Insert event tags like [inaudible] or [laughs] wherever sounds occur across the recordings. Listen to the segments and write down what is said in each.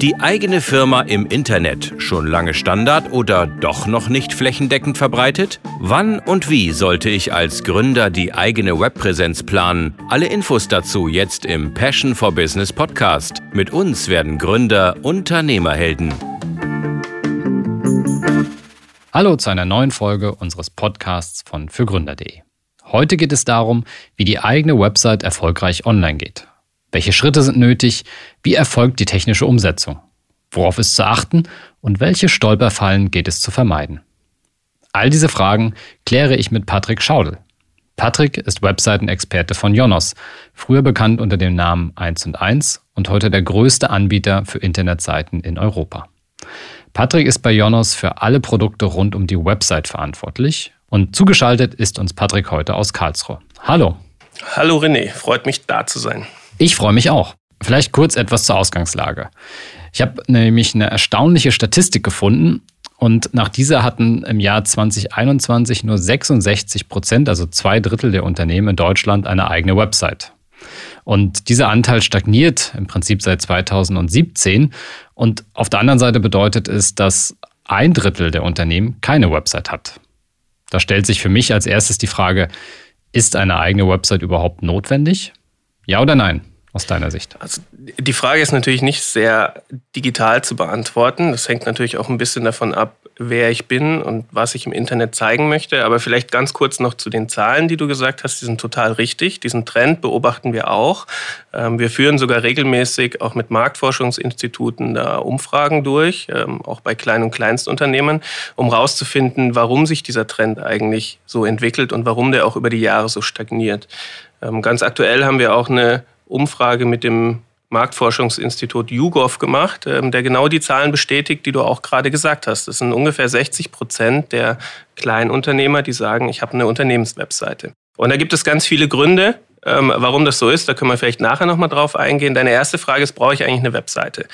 Die eigene Firma im Internet schon lange Standard oder doch noch nicht flächendeckend verbreitet? Wann und wie sollte ich als Gründer die eigene Webpräsenz planen? Alle Infos dazu jetzt im Passion for Business Podcast. Mit uns werden Gründer Unternehmerhelden. Hallo zu einer neuen Folge unseres Podcasts von fürgründer.de. Heute geht es darum, wie die eigene Website erfolgreich online geht. Welche Schritte sind nötig? Wie erfolgt die technische Umsetzung? Worauf ist zu achten? Und welche Stolperfallen geht es zu vermeiden? All diese Fragen kläre ich mit Patrick Schaudel. Patrick ist Webseitenexperte von Jonos, früher bekannt unter dem Namen 1 und 1 und heute der größte Anbieter für Internetseiten in Europa. Patrick ist bei Jonos für alle Produkte rund um die Website verantwortlich und zugeschaltet ist uns Patrick heute aus Karlsruhe. Hallo. Hallo René, freut mich da zu sein. Ich freue mich auch. Vielleicht kurz etwas zur Ausgangslage. Ich habe nämlich eine erstaunliche Statistik gefunden und nach dieser hatten im Jahr 2021 nur 66 Prozent, also zwei Drittel der Unternehmen in Deutschland, eine eigene Website. Und dieser Anteil stagniert im Prinzip seit 2017. Und auf der anderen Seite bedeutet es, dass ein Drittel der Unternehmen keine Website hat. Da stellt sich für mich als erstes die Frage, ist eine eigene Website überhaupt notwendig? Ja oder nein? Aus deiner Sicht? Also die Frage ist natürlich nicht sehr digital zu beantworten. Das hängt natürlich auch ein bisschen davon ab, wer ich bin und was ich im Internet zeigen möchte. Aber vielleicht ganz kurz noch zu den Zahlen, die du gesagt hast. Die sind total richtig. Diesen Trend beobachten wir auch. Ähm, wir führen sogar regelmäßig auch mit Marktforschungsinstituten da Umfragen durch, ähm, auch bei Klein- und Kleinstunternehmen, um herauszufinden, warum sich dieser Trend eigentlich so entwickelt und warum der auch über die Jahre so stagniert. Ähm, ganz aktuell haben wir auch eine Umfrage mit dem Marktforschungsinstitut YouGov gemacht, ähm, der genau die Zahlen bestätigt, die du auch gerade gesagt hast. Das sind ungefähr 60 Prozent der Kleinunternehmer, die sagen, ich habe eine Unternehmenswebseite. Und da gibt es ganz viele Gründe, ähm, warum das so ist. Da können wir vielleicht nachher nochmal drauf eingehen. Deine erste Frage ist, brauche ich eigentlich eine Webseite?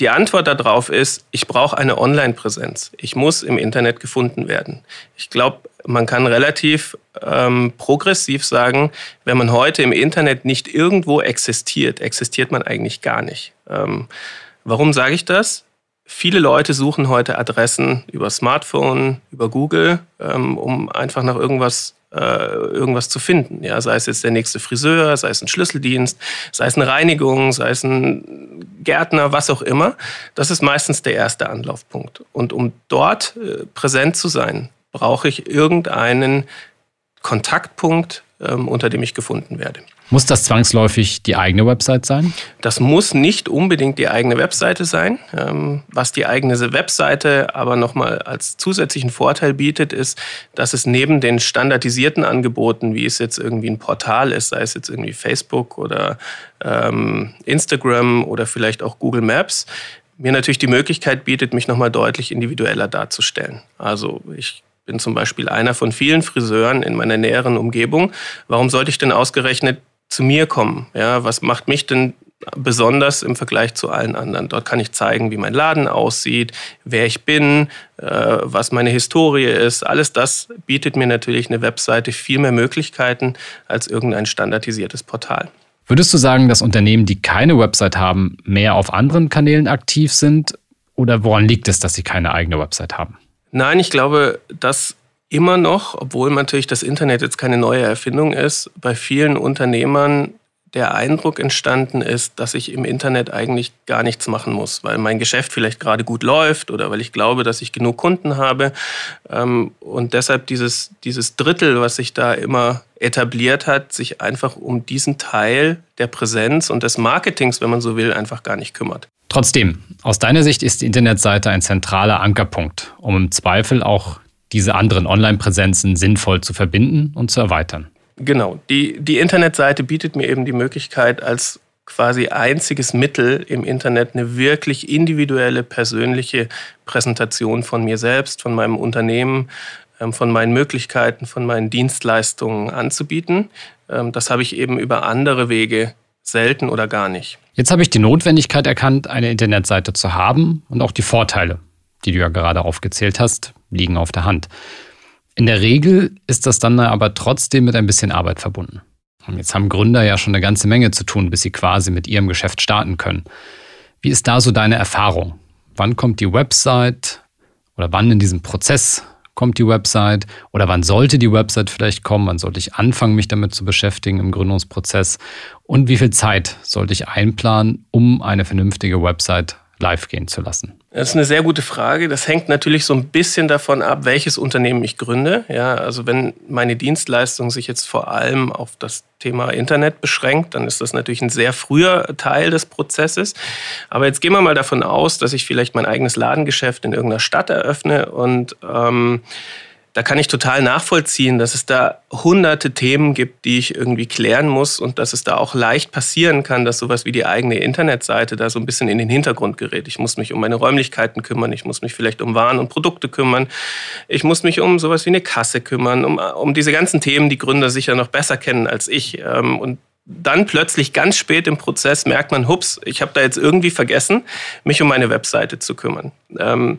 Die Antwort darauf ist, ich brauche eine Online-Präsenz. Ich muss im Internet gefunden werden. Ich glaube, man kann relativ ähm, progressiv sagen, wenn man heute im Internet nicht irgendwo existiert, existiert man eigentlich gar nicht. Ähm, warum sage ich das? Viele Leute suchen heute Adressen über Smartphone, über Google, ähm, um einfach nach irgendwas irgendwas zu finden. Ja, sei es jetzt der nächste Friseur, sei es ein Schlüsseldienst, sei es eine Reinigung, sei es ein Gärtner, was auch immer. Das ist meistens der erste Anlaufpunkt. Und um dort äh, präsent zu sein, brauche ich irgendeinen Kontaktpunkt, ähm, unter dem ich gefunden werde. Muss das zwangsläufig die eigene Website sein? Das muss nicht unbedingt die eigene Website sein. Ähm, was die eigene Webseite aber nochmal als zusätzlichen Vorteil bietet, ist, dass es neben den standardisierten Angeboten, wie es jetzt irgendwie ein Portal ist, sei es jetzt irgendwie Facebook oder ähm, Instagram oder vielleicht auch Google Maps, mir natürlich die Möglichkeit bietet, mich nochmal deutlich individueller darzustellen. Also ich bin zum Beispiel einer von vielen Friseuren in meiner näheren Umgebung. Warum sollte ich denn ausgerechnet zu mir kommen. Ja, was macht mich denn besonders im Vergleich zu allen anderen. Dort kann ich zeigen, wie mein Laden aussieht, wer ich bin, äh, was meine Historie ist. Alles das bietet mir natürlich eine Webseite viel mehr Möglichkeiten als irgendein standardisiertes Portal. Würdest du sagen, dass Unternehmen, die keine Website haben, mehr auf anderen Kanälen aktiv sind? Oder woran liegt es, dass sie keine eigene Website haben? Nein, ich glaube, dass immer noch, obwohl natürlich das Internet jetzt keine neue Erfindung ist, bei vielen Unternehmern der Eindruck entstanden ist, dass ich im Internet eigentlich gar nichts machen muss, weil mein Geschäft vielleicht gerade gut läuft oder weil ich glaube, dass ich genug Kunden habe. Ähm, und deshalb dieses, dieses Drittel, was sich da immer etabliert hat, sich einfach um diesen Teil der Präsenz und des Marketings, wenn man so will, einfach gar nicht kümmert. Trotzdem, aus deiner Sicht ist die Internetseite ein zentraler Ankerpunkt, um im Zweifel auch diese anderen Online-Präsenzen sinnvoll zu verbinden und zu erweitern. Genau. Die, die Internetseite bietet mir eben die Möglichkeit, als quasi einziges Mittel im Internet eine wirklich individuelle, persönliche Präsentation von mir selbst, von meinem Unternehmen, ähm, von meinen Möglichkeiten, von meinen Dienstleistungen anzubieten. Ähm, das habe ich eben über andere Wege selten oder gar nicht. Jetzt habe ich die Notwendigkeit erkannt, eine Internetseite zu haben und auch die Vorteile, die du ja gerade aufgezählt hast, liegen auf der Hand. In der Regel ist das dann aber trotzdem mit ein bisschen Arbeit verbunden. Und jetzt haben Gründer ja schon eine ganze Menge zu tun, bis sie quasi mit ihrem Geschäft starten können. Wie ist da so deine Erfahrung? Wann kommt die Website oder wann in diesem Prozess kommt die Website oder wann sollte die Website vielleicht kommen? Wann sollte ich anfangen, mich damit zu beschäftigen im Gründungsprozess? Und wie viel Zeit sollte ich einplanen, um eine vernünftige Website live gehen zu lassen? Das ist eine sehr gute Frage. Das hängt natürlich so ein bisschen davon ab, welches Unternehmen ich gründe. Ja, also wenn meine Dienstleistung sich jetzt vor allem auf das Thema Internet beschränkt, dann ist das natürlich ein sehr früher Teil des Prozesses. Aber jetzt gehen wir mal davon aus, dass ich vielleicht mein eigenes Ladengeschäft in irgendeiner Stadt eröffne und ähm, da kann ich total nachvollziehen, dass es da hunderte Themen gibt, die ich irgendwie klären muss und dass es da auch leicht passieren kann, dass sowas wie die eigene Internetseite da so ein bisschen in den Hintergrund gerät. Ich muss mich um meine Räumlichkeiten kümmern, ich muss mich vielleicht um Waren und Produkte kümmern, ich muss mich um sowas wie eine Kasse kümmern, um, um diese ganzen Themen, die Gründer sicher noch besser kennen als ich. Ähm, und dann plötzlich ganz spät im Prozess merkt man, hups, ich habe da jetzt irgendwie vergessen, mich um meine Webseite zu kümmern. Ähm,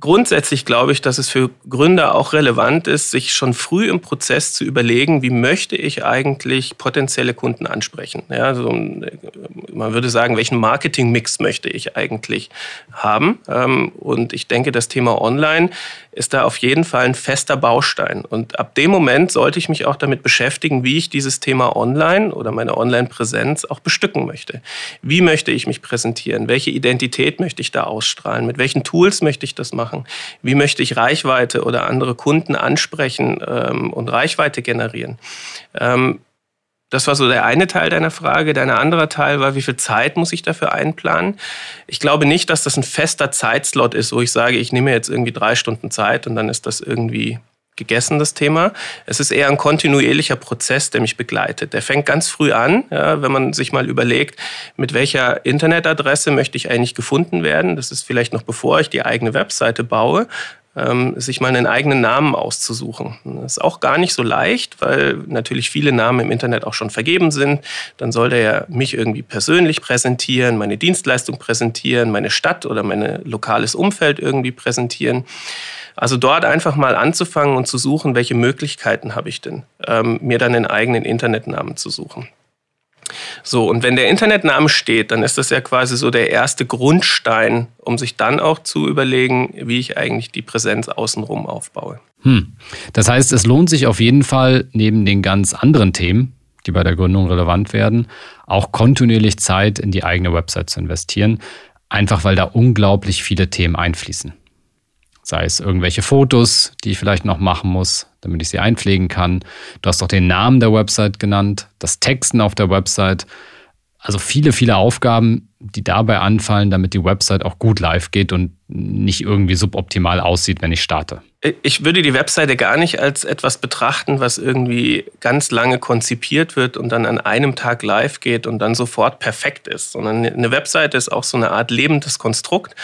Grundsätzlich glaube ich, dass es für Gründer auch relevant ist, sich schon früh im Prozess zu überlegen, wie möchte ich eigentlich potenzielle Kunden ansprechen. Ja, also man würde sagen, welchen Marketingmix möchte ich eigentlich haben. Ähm, und ich denke, das Thema Online ist da auf jeden Fall ein fester Baustein. Und ab dem Moment sollte ich mich auch damit beschäftigen, wie ich dieses Thema Online oder meine Online-Präsenz auch bestücken möchte. Wie möchte ich mich präsentieren? Welche Identität möchte ich da ausstrahlen? Mit welchen Tools möchte ich das machen? Wie möchte ich Reichweite oder andere Kunden ansprechen ähm, und Reichweite generieren? Ähm, das war so der eine Teil deiner Frage. Dein anderer Teil war, wie viel Zeit muss ich dafür einplanen? Ich glaube nicht, dass das ein fester Zeitslot ist, wo ich sage, ich nehme jetzt irgendwie drei Stunden Zeit und dann ist das irgendwie gegessen, das Thema. Es ist eher ein kontinuierlicher Prozess, der mich begleitet. Der fängt ganz früh an, ja, wenn man sich mal überlegt, mit welcher Internetadresse möchte ich eigentlich gefunden werden. Das ist vielleicht noch bevor ich die eigene Webseite baue ähm, sich mal einen eigenen Namen auszusuchen. Das ist auch gar nicht so leicht, weil natürlich viele Namen im Internet auch schon vergeben sind. Dann soll der ja mich irgendwie persönlich präsentieren, meine Dienstleistung präsentieren, meine Stadt oder mein lokales Umfeld irgendwie präsentieren. Also dort einfach mal anzufangen und zu suchen, welche Möglichkeiten habe ich denn, ähm, mir dann einen eigenen Internetnamen zu suchen. So, und wenn der Internetname steht, dann ist das ja quasi so der erste Grundstein, um sich dann auch zu überlegen, wie ich eigentlich die Präsenz außenrum aufbaue. Hm. Das heißt, es lohnt sich auf jeden Fall, neben den ganz anderen Themen, die bei der Gründung relevant werden, auch kontinuierlich Zeit in die eigene Website zu investieren, einfach weil da unglaublich viele Themen einfließen. Sei es irgendwelche Fotos, die ich vielleicht noch machen muss, damit ich sie einpflegen kann. Du hast doch den Namen der Website genannt, das Texten auf der Website. Also viele, viele Aufgaben, die dabei anfallen, damit die Website auch gut live geht und nicht irgendwie suboptimal aussieht, wenn ich starte. Ich würde die Webseite gar nicht als etwas betrachten, was irgendwie ganz lange konzipiert wird und dann an einem Tag live geht und dann sofort perfekt ist, sondern eine Webseite ist auch so eine Art lebendes Konstrukt.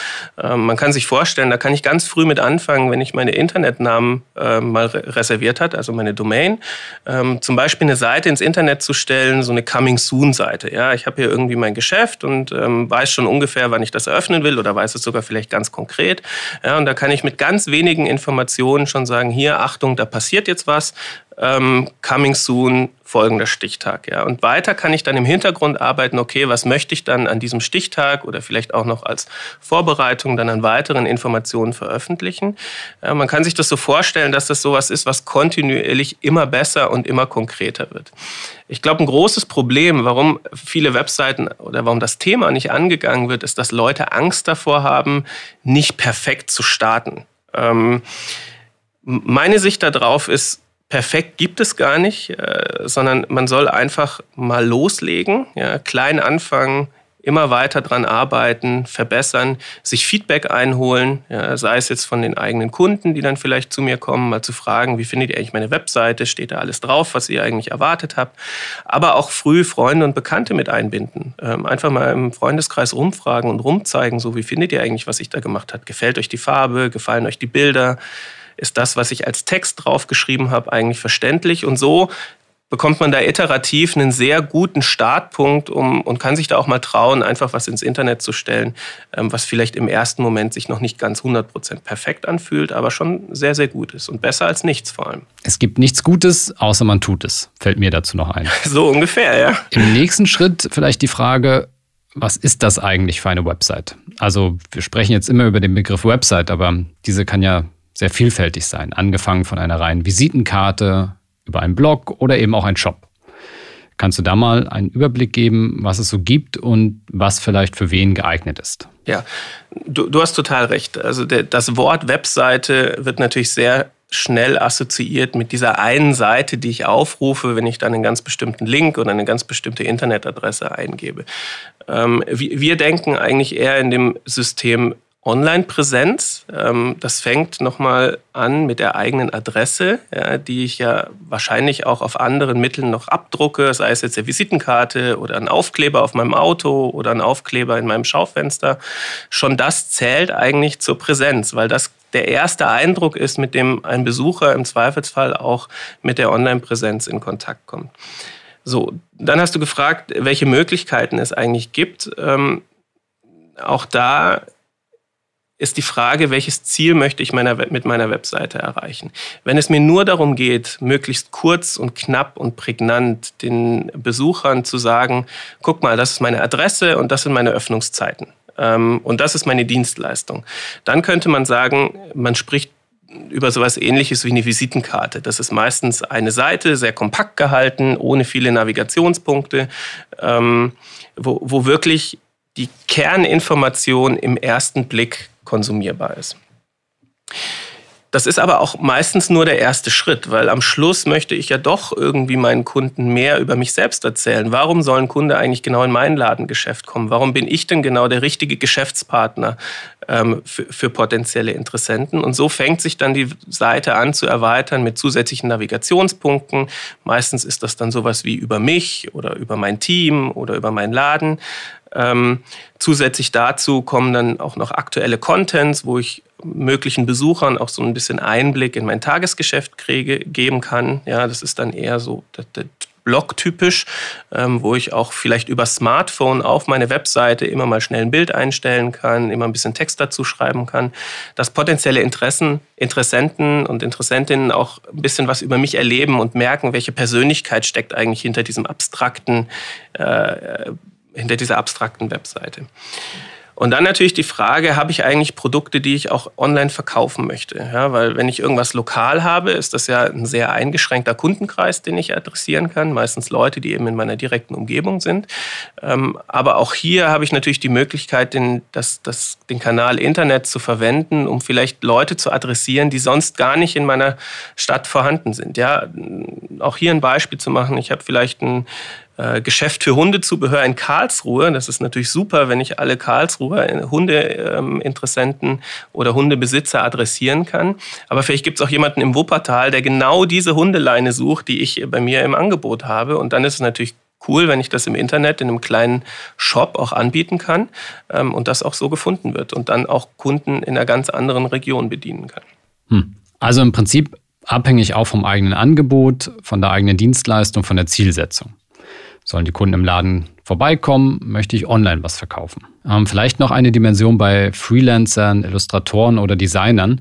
Ähm, man kann sich vorstellen, da kann ich ganz früh mit anfangen, wenn ich meine Internetnamen äh, mal reserviert hat, also meine Domain, ähm, zum Beispiel eine Seite ins Internet zu stellen, so eine Coming Soon Seite. Ja, ich habe hier irgendwie mein Geschäft und ähm, weiß schon ungefähr, wann ich das eröffnen will oder weiß es sogar vielleicht ganz konkret. Ja, und da kann ich mit ganz wenigen Informationen schon sagen, hier, Achtung, da passiert jetzt was, ähm, coming soon, folgender Stichtag. Ja. Und weiter kann ich dann im Hintergrund arbeiten, okay, was möchte ich dann an diesem Stichtag oder vielleicht auch noch als Vorbereitung dann an weiteren Informationen veröffentlichen. Ja, man kann sich das so vorstellen, dass das sowas ist, was kontinuierlich immer besser und immer konkreter wird. Ich glaube, ein großes Problem, warum viele Webseiten oder warum das Thema nicht angegangen wird, ist, dass Leute Angst davor haben, nicht perfekt zu starten. Ähm, meine Sicht darauf ist, perfekt gibt es gar nicht, äh, sondern man soll einfach mal loslegen, ja, klein anfangen, immer weiter dran arbeiten, verbessern, sich Feedback einholen, ja, sei es jetzt von den eigenen Kunden, die dann vielleicht zu mir kommen, mal zu fragen, wie findet ihr eigentlich meine Webseite, steht da alles drauf, was ihr eigentlich erwartet habt, aber auch früh Freunde und Bekannte mit einbinden. Ähm, einfach mal im Freundeskreis rumfragen und rumzeigen, so wie findet ihr eigentlich, was ich da gemacht habe, gefällt euch die Farbe, gefallen euch die Bilder, ist das, was ich als Text draufgeschrieben habe, eigentlich verständlich. Und so bekommt man da iterativ einen sehr guten Startpunkt um, und kann sich da auch mal trauen, einfach was ins Internet zu stellen, ähm, was vielleicht im ersten Moment sich noch nicht ganz 100% perfekt anfühlt, aber schon sehr, sehr gut ist und besser als nichts vor allem. Es gibt nichts Gutes, außer man tut es, fällt mir dazu noch ein. [laughs] So ungefähr, ja. Im nächsten Schritt vielleicht die Frage, was ist das eigentlich für eine Website? Also wir sprechen jetzt immer über den Begriff Website, aber diese kann ja sehr vielfältig sein, angefangen von einer reinen Visitenkarte über einen Blog oder eben auch ein Shop. Kannst du da mal einen Überblick geben, was es so gibt und was vielleicht für wen geeignet ist? Ja, du, du hast total recht. Also der, das Wort Webseite wird natürlich sehr schnell assoziiert mit dieser einen Seite, die ich aufrufe, wenn ich dann einen ganz bestimmten Link oder eine ganz bestimmte Internetadresse eingebe. Ähm, wir denken eigentlich eher in dem System Online-Präsenz. Ähm, das fängt nochmal an mit der eigenen Adresse, ja, die ich ja wahrscheinlich auch auf anderen Mitteln noch abdrucke, sei es jetzt eine Visitenkarte oder ein Aufkleber auf meinem Auto oder ein Aufkleber in meinem Schaufenster. Schon das zählt eigentlich zur Präsenz, weil das der erste Eindruck ist, mit dem ein Besucher im Zweifelsfall auch mit der Online-Präsenz in Kontakt kommt. So, dann hast du gefragt, welche Möglichkeiten es eigentlich gibt. Ähm, auch da ist die Frage, welches Ziel möchte ich meiner, mit meiner Webseite erreichen. Wenn es mir nur darum geht, möglichst kurz und knapp und prägnant den Besuchern zu sagen, guck mal, das ist meine Adresse und das sind meine Öffnungszeiten. Ähm, und das ist meine Dienstleistung. Dann könnte man sagen, man spricht über sowas ähnliches wie eine Visitenkarte. Das ist meistens eine Seite, sehr kompakt gehalten, ohne viele Navigationspunkte, ähm, wo, wo wirklich die Kerninformation im ersten Blick konsumierbar ist. Das ist aber auch meistens nur der erste Schritt, weil am Schluss möchte ich ja doch irgendwie meinen Kunden mehr über mich selbst erzählen. Warum soll ein Kunde eigentlich genau in mein Ladengeschäft kommen? Warum bin ich denn genau der richtige Geschäftspartner ähm, für, für potenzielle Interessenten? Und so fängt sich dann die Seite an zu erweitern mit zusätzlichen Navigationspunkten. Meistens ist das dann sowas wie über mich oder über mein Team oder über meinen Laden. Ähm, zusätzlich dazu kommen dann auch noch aktuelle Contents, wo ich möglichen Besuchern auch so ein bisschen Einblick in mein Tagesgeschäft kriege, geben kann. Ja, das ist dann eher so Blog-typisch, ähm, wo ich auch vielleicht über Smartphone auf meine Webseite immer mal schnell ein Bild einstellen kann, immer ein bisschen Text dazu schreiben kann, dass potenzielle Interessen, Interessenten und Interessentinnen auch ein bisschen was über mich erleben und merken, welche Persönlichkeit steckt eigentlich hinter diesem abstrakten äh, hinter dieser abstrakten Webseite. Und dann natürlich die Frage, habe ich eigentlich Produkte, die ich auch online verkaufen möchte? Ja, weil wenn ich irgendwas lokal habe, ist das ja ein sehr eingeschränkter Kundenkreis, den ich adressieren kann. Meistens Leute, die eben in meiner direkten Umgebung sind. Ähm, aber auch hier habe ich natürlich die Möglichkeit, den, das, das, den Kanal Internet zu verwenden, um vielleicht Leute zu adressieren, die sonst gar nicht in meiner Stadt vorhanden sind. Ja, auch hier ein Beispiel zu machen. Ich habe vielleicht ein äh, Geschäft für Hundezubehör in Karlsruhe. Das ist natürlich super, wenn ich alle Karlsruher Hundeinteressenten oder Hundebesitzer adressieren kann. Aber vielleicht gibt es auch jemanden im Wuppertal, der genau diese Hundeleine sucht, die ich bei mir im Angebot habe. Und dann ist es natürlich cool, wenn ich das im Internet in einem kleinen Shop auch anbieten kann ähm, und das auch so gefunden wird und dann auch Kunden in einer ganz anderen Region bedienen kann. Hm. Also im Prinzip abhängig auch vom eigenen Angebot, von der eigenen Dienstleistung, von der Zielsetzung. Sollen die Kunden im Laden vorbeikommen? Möchte ich online was verkaufen? Ähm, vielleicht noch eine Dimension bei Freelancern, Illustratoren oder Designern,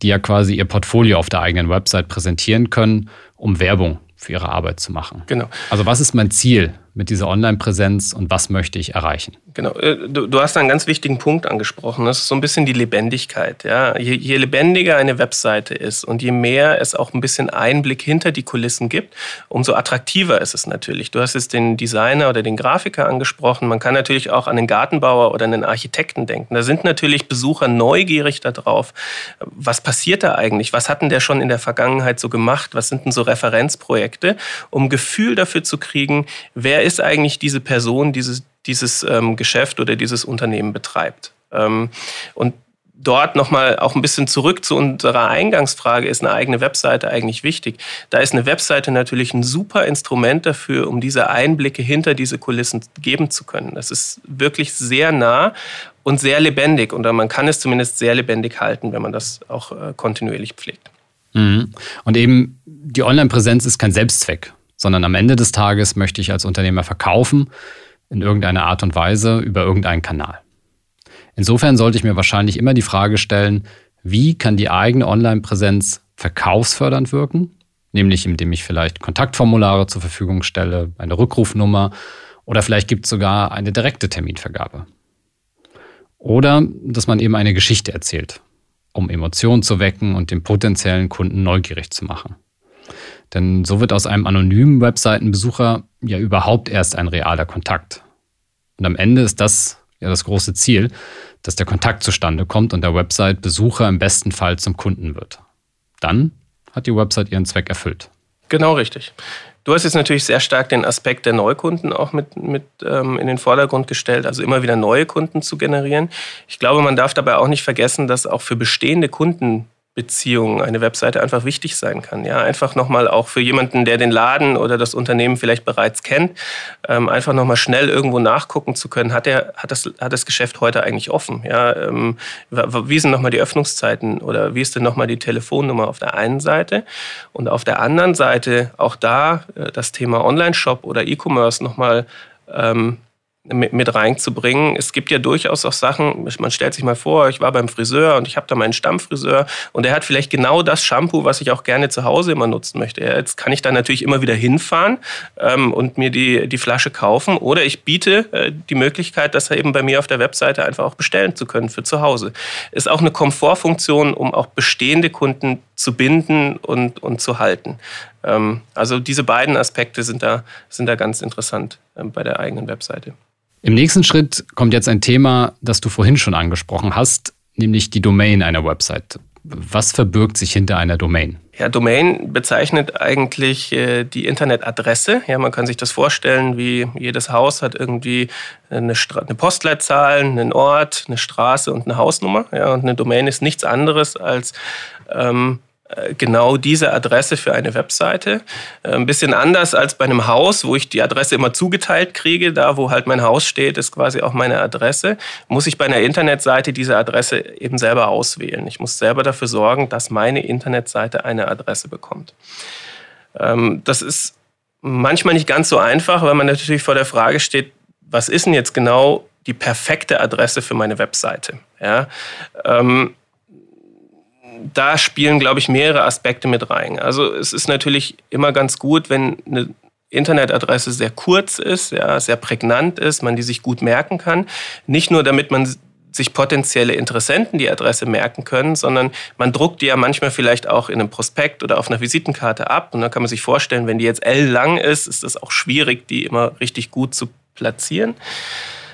die ja quasi ihr Portfolio auf der eigenen Website präsentieren können, um Werbung für ihre Arbeit zu machen. Genau. Also was ist mein Ziel mit dieser Online-Präsenz und was möchte ich erreichen? Genau, äh, du, du, hast einen ganz wichtigen Punkt angesprochen. Das ist so ein bisschen die Lebendigkeit. Ja? Je, je, lebendiger eine Webseite ist und je mehr es auch ein bisschen Einblick hinter die Kulissen gibt, umso attraktiver ist es natürlich. Du hast jetzt den Designer oder den Grafiker angesprochen. Man kann natürlich auch an den Gartenbauer oder einen Architekten denken. Da sind natürlich Besucher neugierig darauf, was passiert da eigentlich? Was hat denn der schon in der Vergangenheit so gemacht? Was sind denn so Referenzprojekte, um Gefühl dafür zu kriegen, wer ist eigentlich diese Person, dieses dieses ähm, Geschäft oder dieses Unternehmen betreibt. Ähm, und dort nochmal auch ein bisschen zurück zu unserer Eingangsfrage, ist eine eigene Webseite eigentlich wichtig? Da ist eine Webseite natürlich ein super Instrument dafür, um diese Einblicke hinter diese Kulissen geben zu können. Das ist wirklich sehr nah und sehr lebendig und man kann es zumindest sehr lebendig halten, wenn man das auch äh, kontinuierlich pflegt. Mhm. Und eben die Online-Präsenz ist kein Selbstzweck, sondern am Ende des Tages möchte ich als Unternehmer verkaufen in irgendeiner Art und Weise über irgendeinen Kanal. Insofern sollte ich mir wahrscheinlich immer die Frage stellen, wie kann die eigene Online-Präsenz verkaufsfördernd wirken? Nämlich indem ich vielleicht Kontaktformulare zur Verfügung stelle, eine Rückrufnummer Oder vielleicht gibt es sogar eine direkte Terminvergabe. Oder dass man eben eine Geschichte erzählt, um Emotionen zu wecken und den potenziellen Kunden neugierig zu machen. Denn so wird aus einem anonymen Webseitenbesucher ja überhaupt erst ein realer Kontakt. Und am Ende ist das ja das große Ziel, dass der Kontakt zustande kommt und der Website-Besucher im besten Fall zum Kunden wird. Dann hat die Website ihren Zweck erfüllt. Genau richtig. Du hast jetzt natürlich sehr stark den Aspekt der Neukunden auch mit, mit ähm, in den Vordergrund gestellt, also immer wieder neue Kunden zu generieren. Ich glaube, man darf dabei auch nicht vergessen, dass auch für bestehende Kunden Beziehung eine Webseite einfach wichtig sein kann. Ja, einfach nochmal auch für jemanden, der den Laden oder das Unternehmen vielleicht bereits kennt, ähm, einfach nochmal schnell irgendwo nachgucken zu können, hat er, hat das, hat das Geschäft heute eigentlich offen? Ja, ähm, wie sind nochmal die Öffnungszeiten oder wie ist denn nochmal die Telefonnummer auf der einen Seite? Und auf der anderen Seite auch da äh, das Thema Online-Shop oder E-Commerce nochmal ähm, mit, reinzubringen. Es gibt ja durchaus auch Sachen, man stellt sich mal vor, ich war beim Friseur und ich habe da meinen Stammfriseur und der hat vielleicht genau das Shampoo, was ich auch gerne zu Hause immer nutzen möchte. Jetzt kann ich da natürlich immer wieder hinfahren ähm, und mir die, die Flasche kaufen oder ich biete äh, die Möglichkeit, das eben bei mir auf der Webseite einfach auch bestellen zu können für zu Hause. Ist auch eine Komfortfunktion, um auch bestehende Kunden zu binden und, und zu halten. Ähm, also diese beiden Aspekte sind da, sind da ganz interessant äh, bei der eigenen Webseite. Im nächsten Schritt kommt jetzt ein Thema, das du vorhin schon angesprochen hast, nämlich die Domain einer Website. Was verbirgt sich hinter einer Domain? Ja, Domain bezeichnet eigentlich äh, die Internetadresse. Ja, man kann sich das vorstellen, wie jedes Haus hat irgendwie eine, eine, Postleitzahl, einen Ort, eine Straße und eine Hausnummer. Ja, und eine Domain ist nichts anderes als ähm, äh, genau diese Adresse für eine Webseite. Äh, ein bisschen anders als bei einem Haus, wo ich die Adresse immer zugeteilt kriege. Da, wo halt mein Haus steht, ist quasi auch meine Adresse. Muss ich bei einer Internetseite diese Adresse eben selber auswählen. Ich muss selber dafür sorgen, dass meine Internetseite eine Adresse bekommt. Ähm, das ist manchmal nicht ganz so einfach, weil man natürlich vor der Frage steht, was ist denn jetzt genau die perfekte Adresse für meine Webseite? Ja, ähm, da spielen, glaube ich, mehrere Aspekte mit rein. Also es ist natürlich immer ganz gut, wenn eine Internetadresse sehr kurz ist, ja, sehr prägnant ist, man die sich gut merken kann. Nicht nur, damit man sich potenzielle Interessenten die Adresse merken können, sondern man druckt die ja manchmal vielleicht auch in einem Prospekt oder auf einer Visitenkarte ab. Und dann kann man sich vorstellen, wenn die jetzt L lang ist, ist es auch schwierig, die immer richtig gut zu platzieren.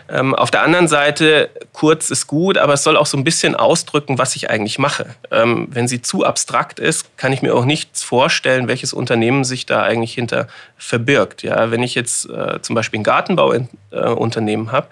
Ähm, auf der anderen Seite, kurz ist gut, aber es soll auch so ein bisschen ausdrücken, was ich eigentlich mache. Ähm, wenn sie zu abstrakt ist, kann ich mir auch nichts vorstellen, welches Unternehmen sich da eigentlich hinter verbirgt. Ja, wenn ich jetzt äh, zum Beispiel ein Gartenbauunternehmen äh, habe,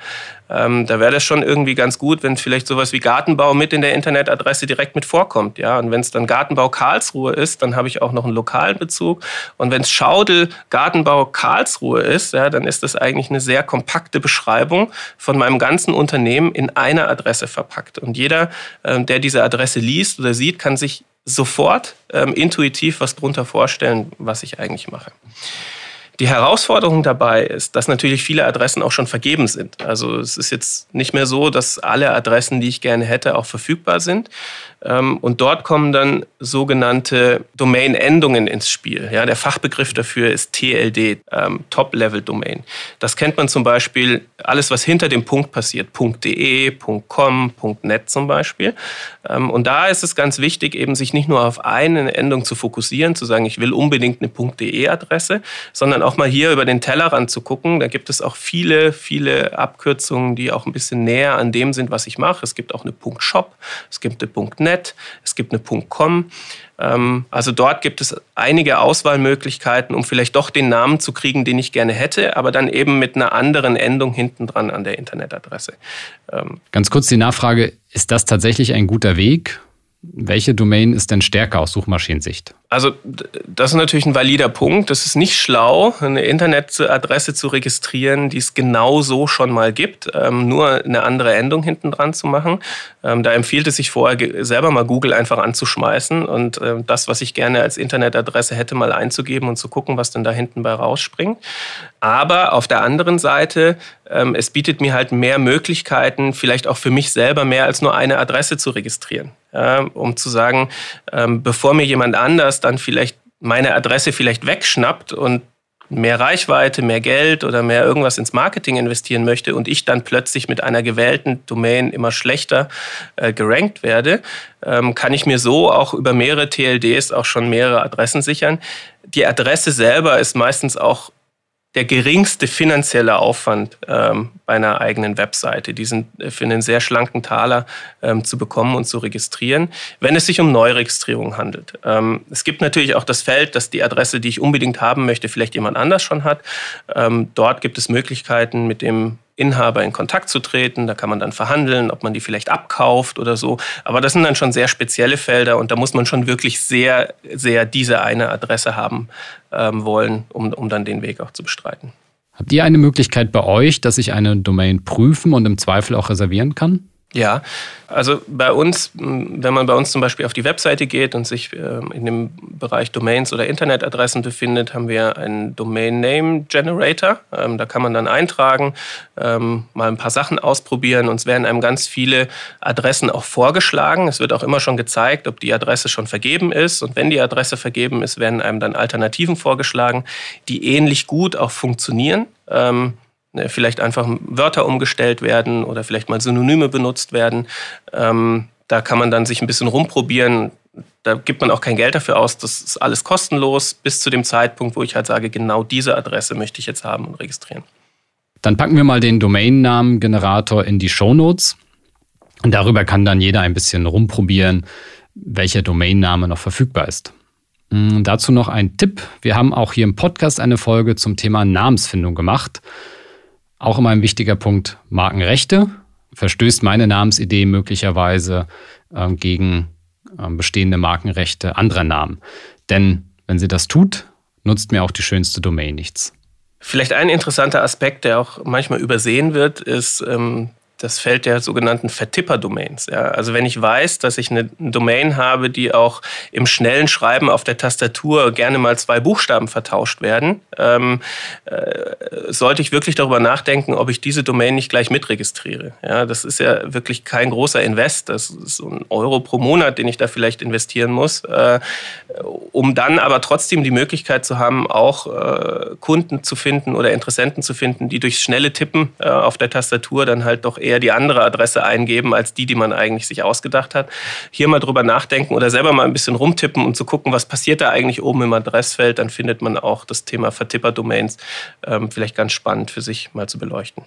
ähm, da wäre das schon irgendwie ganz gut, wenn vielleicht sowas wie Gartenbau mit in der Internetadresse direkt mit vorkommt. Ja? Und wenn es dann Gartenbau Karlsruhe ist, dann habe ich auch noch einen lokalen Bezug. Und wenn es Schaudel Gartenbau Karlsruhe ist, ja, dann ist das eigentlich eine sehr kompakte Beschreibung von meinem ganzen Unternehmen in einer Adresse verpackt. Und jeder, ähm, der diese Adresse liest oder sieht, kann sich sofort ähm, intuitiv was drunter vorstellen, was ich eigentlich mache. Die Herausforderung dabei ist, dass natürlich viele Adressen auch schon vergeben sind. Also es ist jetzt nicht mehr so, dass alle Adressen, die ich gerne hätte, auch verfügbar sind. Ähm, und dort kommen dann sogenannte Domain-Endungen ins Spiel. Ja, der Fachbegriff dafür ist TLD, ähm, Top-Level-Domain. Das kennt man zum Beispiel alles, was hinter dem Punkt passiert. .de, .com, .net zum Beispiel. Ähm, und da ist es ganz wichtig, eben sich nicht nur auf eine Endung zu fokussieren, zu sagen, ich will unbedingt eine .de-Adresse, sondern auch mal hier über den Tellerrand zu gucken. Da gibt es auch viele, viele Abkürzungen, die auch ein bisschen näher an dem sind, was ich mache. Es gibt auch eine .shop, es gibt eine .net, .net, es gibt eine .com. Ähm, also dort gibt es einige Auswahlmöglichkeiten, um vielleicht doch den Namen zu kriegen, den ich gerne hätte, aber dann eben mit einer anderen Endung hinten dran an der Internetadresse. Ähm, Ganz kurz die Nachfrage, ist das tatsächlich ein guter Weg? Welche Domain ist denn stärker aus Suchmaschinensicht? Also das ist natürlich ein valider Punkt. Das ist nicht schlau, eine Internetadresse zu registrieren, die es genau so schon mal gibt, ähm, nur eine andere Endung hinten dran zu machen. Ähm, da empfiehlt es sich vorher selber mal Google einfach anzuschmeißen und äh, das, was ich gerne als Internetadresse hätte, mal einzugeben und zu gucken, was denn da hinten bei rausspringt. Aber auf der anderen Seite, ähm, es bietet mir halt mehr Möglichkeiten, vielleicht auch für mich selber mehr als nur eine Adresse zu registrieren. Ja, um zu sagen, ähm, bevor mir jemand anders dann vielleicht meine Adresse vielleicht wegschnappt und mehr Reichweite, mehr Geld oder mehr irgendwas ins Marketing investieren möchte und ich dann plötzlich mit einer gewählten Domain immer schlechter äh, gerankt werde, ähm, kann ich mir so auch über mehrere TLDs auch schon mehrere Adressen sichern. Die Adresse selber ist meistens auch der geringste finanzielle Aufwand ähm, bei einer eigenen Webseite. Die sind äh, für einen sehr schlanken Taler ähm, zu bekommen und zu registrieren, wenn es sich um Neuregistrierung handelt. Ähm, es gibt natürlich auch das Feld, dass die Adresse, die ich unbedingt haben möchte, vielleicht jemand anders schon hat. Ähm, dort gibt es Möglichkeiten, mit dem Inhaber in Kontakt zu treten. Da kann man dann verhandeln, ob man die vielleicht abkauft oder so. Aber das sind dann schon sehr spezielle Felder und da muss man schon wirklich sehr, sehr diese eine Adresse haben ähm, wollen, um, um dann den Weg auch zu bestreiten. Habt ihr eine Möglichkeit bei euch, dass ich eine Domain prüfen und im Zweifel auch reservieren kann? Ja, also bei uns, wenn man bei uns zum Beispiel auf die Webseite geht und sich ähm, in dem Bereich Domains oder Internetadressen befindet, haben wir einen Domain Name Generator. Ähm, da kann man dann eintragen, ähm, mal ein paar Sachen ausprobieren und es werden einem ganz viele Adressen auch vorgeschlagen. Es wird auch immer schon gezeigt, ob die Adresse schon vergeben ist und wenn die Adresse vergeben ist, werden einem dann Alternativen vorgeschlagen, die ähnlich gut auch funktionieren. Ne, vielleicht einfach Wörter umgestellt werden oder vielleicht mal Synonyme benutzt werden. Ähm, da kann man dann sich ein bisschen rumprobieren. Da gibt man auch kein Geld dafür aus. Das ist alles kostenlos bis zu dem Zeitpunkt, wo ich halt sage, genau diese Adresse möchte ich jetzt haben und registrieren. Dann packen wir mal den Domainnamen-Generator in die Show Notes. Und darüber kann dann jeder ein bisschen rumprobieren, welcher Domainname noch verfügbar ist. Hm, dazu noch ein Tipp. Wir haben auch hier im Podcast eine Folge zum Thema Namensfindung gemacht. Auch immer ein wichtiger Punkt Markenrechte. Verstößt meine Namensidee möglicherweise ähm, gegen ähm, bestehende Markenrechte anderer Namen. Denn wenn sie das tut, nutzt mir auch die schönste Domain nichts. Vielleicht ein interessanter Aspekt, der auch manchmal übersehen wird, ist, ähm, das Feld der sogenannten Vertipper-Domains. Ja, also wenn ich weiß, dass ich eine Domain habe, die auch im schnellen Schreiben auf der Tastatur gerne mal zwei Buchstaben vertauscht werden, ähm, äh, sollte ich wirklich darüber nachdenken, ob ich diese Domain nicht gleich mitregistriere. Ja, das ist ja wirklich kein großer Invest. Das ist so ein Euro pro Monat, den ich da vielleicht investieren muss, äh, um dann aber trotzdem die Möglichkeit zu haben, auch äh, Kunden zu finden oder Interessenten zu finden, die durch schnelle Tippen äh, auf der Tastatur dann halt doch eher eher die andere Adresse eingeben, als die, die man eigentlich sich ausgedacht hat. Hier mal drüber nachdenken oder selber mal ein bisschen rumtippen und zu gucken, was passiert da eigentlich oben im Adressfeld. Dann findet man auch das Thema Vertipper-Domains ähm, vielleicht ganz spannend für sich mal zu beleuchten.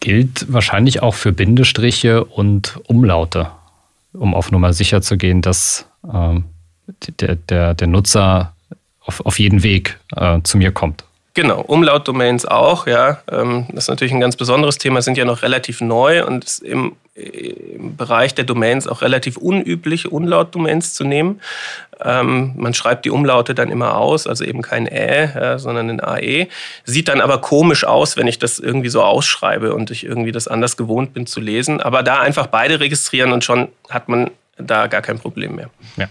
Gilt wahrscheinlich auch für Bindestriche und Umlaute, um auf Nummer sicher zu gehen, dass ähm, der, der, der Nutzer auf, auf jeden Weg äh, zu mir kommt. Genau, Umlautdomains auch, ja. Ähm, das ist natürlich ein ganz besonderes Thema, sind ja noch relativ neu und ist im, im Bereich der Domains auch relativ unüblich, Umlautdomains zu nehmen. Ähm, man schreibt die Umlaute dann immer aus, also eben kein Ä, sondern ein AE. Sieht dann aber komisch aus, wenn ich das irgendwie so ausschreibe und ich irgendwie das anders gewohnt bin zu lesen. Aber da einfach beide registrieren und schon hat man da gar kein Problem mehr. Ja.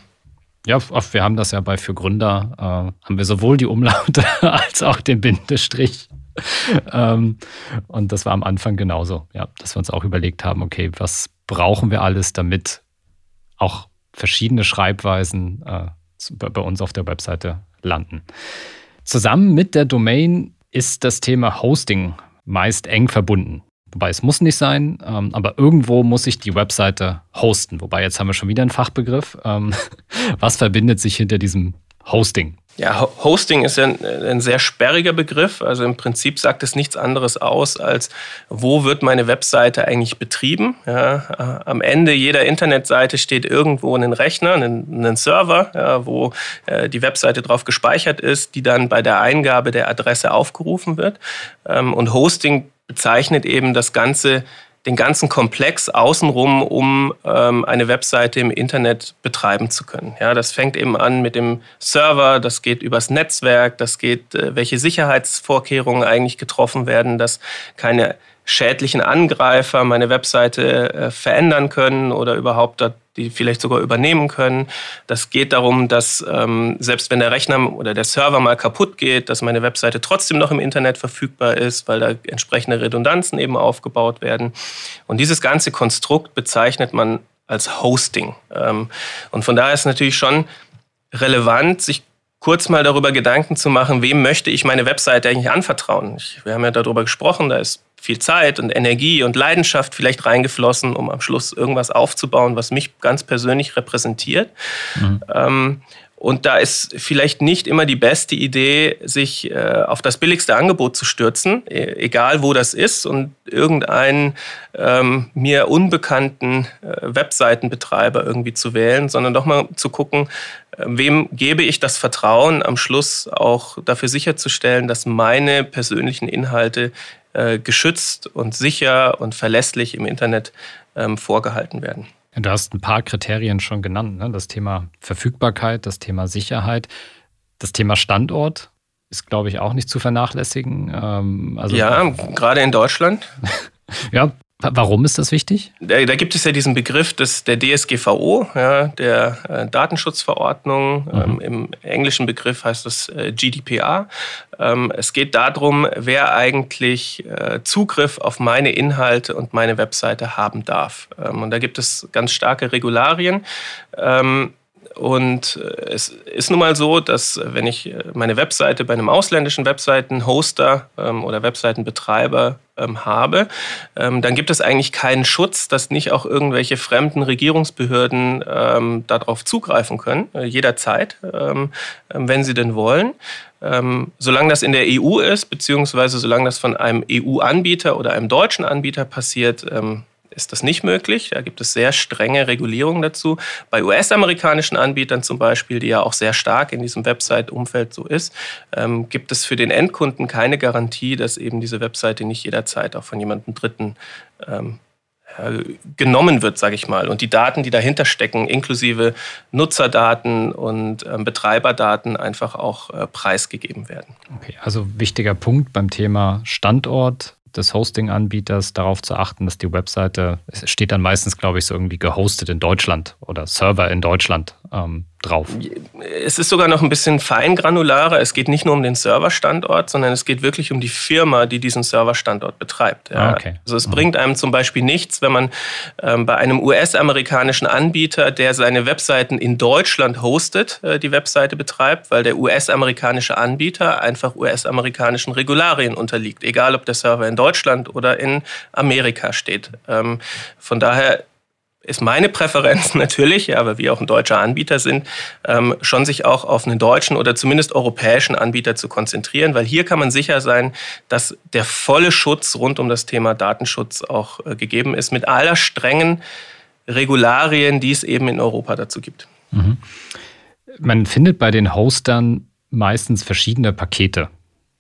Ja, wir haben das ja bei für Gründer, äh, haben wir sowohl die Umlaute [laughs] als auch den Bindestrich. ähm, und das war am Anfang genauso, ja, dass wir uns auch überlegt haben, okay, was brauchen wir alles, damit auch verschiedene Schreibweisen äh, bei uns auf der Webseite landen. Zusammen mit der Domain ist das Thema Hosting meist eng verbunden. Wobei es muss nicht sein, ähm, aber irgendwo muss ich die Webseite hosten. Wobei jetzt haben wir schon wieder einen Fachbegriff. Ähm, [laughs] was verbindet sich hinter diesem Hosting? Ja, Hosting ist ja ein, ein, sehr sperriger Begriff. Also im Prinzip sagt es nichts anderes aus, als wo wird meine Webseite eigentlich betrieben. Ja, am Ende jeder Internetseite steht irgendwo ein Rechner, ein, ein Server, ja, wo äh, die Webseite drauf gespeichert ist, die dann bei der Eingabe der Adresse aufgerufen wird. Ähm, und Hosting bezeichnet eben das ganze, den ganzen Komplex außenrum, um ähm, eine Webseite im Internet betreiben zu können. Ja, das fängt eben an mit dem Server, das geht übers Netzwerk, das geht, äh, welche Sicherheitsvorkehrungen eigentlich getroffen werden, dass keine schädlichen Angreifer meine Webseite äh, verändern können oder überhaupt die vielleicht sogar übernehmen können. Das geht darum, dass ähm, selbst wenn der Rechner oder der Server mal kaputt geht, dass meine Webseite trotzdem noch im Internet verfügbar ist, weil da entsprechende Redundanzen eben aufgebaut werden. Und dieses ganze Konstrukt bezeichnet man als Hosting. Ähm, und von daher ist es natürlich schon relevant, sich kurz mal darüber Gedanken zu machen, wem möchte ich meine Webseite eigentlich anvertrauen. Ich, wir haben ja darüber gesprochen, da ist viel Zeit und Energie und Leidenschaft vielleicht reingeflossen, um am Schluss irgendwas aufzubauen, was mich ganz persönlich repräsentiert. Mhm. Ähm, und da ist vielleicht nicht immer die beste Idee, sich äh, auf das billigste Angebot zu stürzen, e egal wo das ist, und irgendeinen ähm, mir unbekannten äh, Webseitenbetreiber irgendwie zu wählen, sondern doch mal zu gucken, äh, wem gebe ich das Vertrauen, am Schluss auch dafür sicherzustellen, dass meine persönlichen Inhalte äh, geschützt und sicher und verlässlich im Internet ähm, vorgehalten werden. Du hast ein paar Kriterien schon genannt, ne? das Thema Verfügbarkeit, das Thema Sicherheit, das Thema Standort ist, glaube ich, auch nicht zu vernachlässigen. Ähm, also ja, [laughs] gerade in Deutschland. ja, Warum ist das wichtig? Da, da, gibt es ja diesen Begriff des, der DSGVO, ja, der äh, Datenschutzverordnung. Mhm. Ähm, Im englischen Begriff heißt das äh, GDPR. Ähm, es geht darum, wer eigentlich äh, Zugriff auf meine Inhalte und meine Webseite haben darf. Ähm, und da gibt es ganz starke Regularien. Ähm, und äh, es ist nun mal so, dass äh, wenn ich äh, meine Webseite bei einem ausländischen Webseitenhoster ähm, oder Webseitenbetreiber ähm, habe, ähm, dann gibt es eigentlich keinen Schutz, dass nicht auch irgendwelche fremden Regierungsbehörden ähm, darauf zugreifen können, äh, jederzeit, ähm, ähm, wenn sie denn wollen. solange das in der EU ist, beziehungsweise solange das von einem EU-Anbieter oder einem deutschen Anbieter passiert, ist das nicht möglich. Da gibt es sehr strenge Regulierungen dazu. Bei US-amerikanischen Anbietern zum Beispiel, die ja auch sehr stark in diesem Website-Umfeld so ist, ähm, gibt es für den Endkunden keine Garantie, dass eben diese Webseite nicht jederzeit auch von jemandem Dritten ähm, genommen wird, sage ich mal. Und die Daten, die dahinter stecken, inklusive Nutzerdaten und ähm, Betreiberdaten, einfach auch äh, preisgegeben werden. Okay, also wichtiger Punkt beim Thema Standort, des Hosting-Anbieters darauf zu achten, dass die Webseite, es steht dann meistens, glaube ich, so irgendwie gehostet in Deutschland oder Server in Deutschland ähm, drauf. Es ist sogar noch ein bisschen feingranularer. Es geht nicht nur um den Serverstandort, sondern es geht wirklich um die Firma, die diesen Serverstandort betreibt. Ja. Ah, okay. Also es mhm. bringt einem zum Beispiel nichts, wenn man ähm, bei einem US-amerikanischen Anbieter, der seine Webseiten in Deutschland hostet, äh, die Webseite betreibt, weil der US-amerikanische Anbieter einfach US-amerikanischen Regularien unterliegt, egal ob der Server in Deutschland oder in Amerika steht. Ähm, von daher ist meine Präferenz [laughs] natürlich, weil wir auch ein deutscher Anbieter sind, ähm, schon sich auch auf einen deutschen oder zumindest europäischen Anbieter zu konzentrieren, weil hier kann man sicher sein, dass der volle Schutz rund um das Thema Datenschutz auch äh, gegeben ist, mit aller strengen Regularien, die es eben in Europa dazu gibt. Mhm. Man findet bei den Hostern meistens verschiedene Pakete.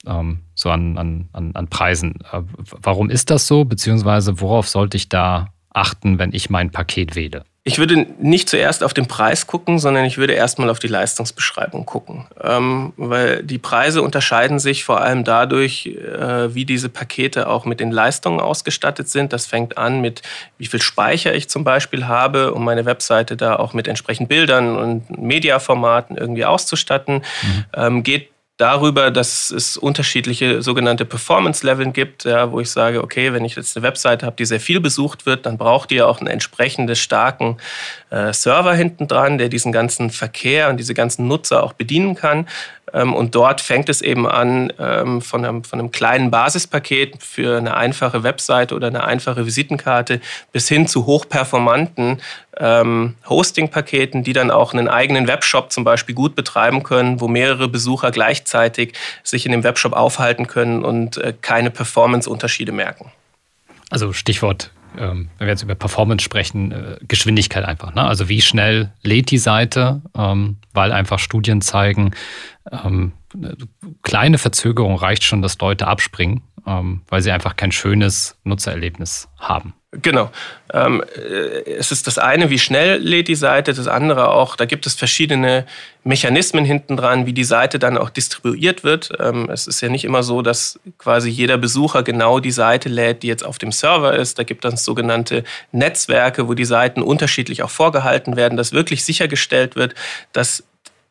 Ähm, so an, an, an Preisen. Äh, warum ist das so? Beziehungsweise worauf sollte ich da achten, wenn ich mein Paket wähle? Ich würde nicht zuerst auf den Preis gucken, sondern ich würde erstmal auf die Leistungsbeschreibung gucken. Ähm, weil die Preise unterscheiden sich vor allem dadurch, äh, wie diese Pakete auch mit den Leistungen ausgestattet sind. Das fängt an mit, wie viel Speicher ich zum Beispiel habe, um meine Webseite da auch mit entsprechenden Bildern und Mediaformaten irgendwie auszustatten. Mhm. Ähm, geht darüber, dass es unterschiedliche sogenannte Performance-Leveln gibt, ja, wo ich sage, okay, wenn ich jetzt eine Webseite habe, die sehr viel besucht wird, dann braucht ja auch einen entsprechenden starken äh, Server hinten dran, der diesen ganzen Verkehr und diese ganzen Nutzer auch bedienen kann. Ähm, und dort fängt es eben an ähm, von einem, von einem kleinen Basispaket für eine einfache Webseite oder eine einfache Visitenkarte bis hin zu hochperformanten ähm, Hosting-Paketen, die dann auch einen eigenen Webshop zum Beispiel gut betreiben können, wo mehrere Besucher gleichzeitig sich in dem Webshop aufhalten können und äh, keine Performance-Unterschiede merken. Also Stichwort wenn wir jetzt über Performance sprechen, äh, Geschwindigkeit einfach. Ne? Also wie schnell lädt die Seite, weil einfach Studien zeigen, ähm, kleine Verzögerung reicht schon, dass Leute abspringen, ähm, weil sie einfach kein schönes Nutzererlebnis haben. Genau. Ähm, äh, es ist das eine, wie schnell lädt die Seite, das andere auch, da gibt es verschiedene Mechanismen hinten dran, wie die Seite dann auch distribuiert wird. Ähm, es ist ja nicht immer so, dass quasi jeder Besucher genau die Seite lädt, die jetzt auf dem Server ist. Da gibt es sogenannte Netzwerke, wo die Seiten unterschiedlich auch vorgehalten werden, dass wirklich sichergestellt wird, dass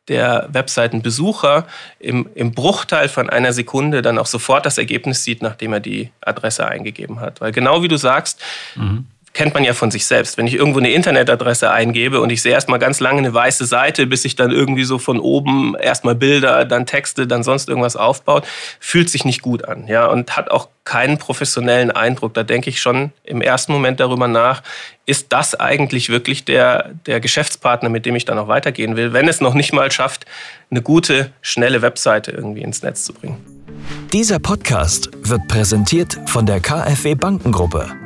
der Webseitenbesucher im, im Bruchteil von einer Sekunde dann auch sofort das Ergebnis sieht, nachdem er die Adresse eingegeben hat. Weil genau wie du sagst, mhm kennt man ja von sich selbst. Wenn ich irgendwo eine Internetadresse eingebe und ich sehe erstmal ganz lange eine weiße Seite, bis sich dann irgendwie so von oben erstmal Bilder, dann Texte, dann sonst irgendwas aufbaut, fühlt sich nicht gut an, ja, und hat auch keinen professionellen Eindruck. Da denke ich schon im ersten Moment darüber nach, ist das eigentlich wirklich der, der Geschäftspartner, mit dem ich dann auch weitergehen will, wenn es noch nicht mal schafft, eine gute, schnelle Webseite irgendwie ins Netz zu bringen. Dieser Podcast wird präsentiert von der KfW Bankengruppe.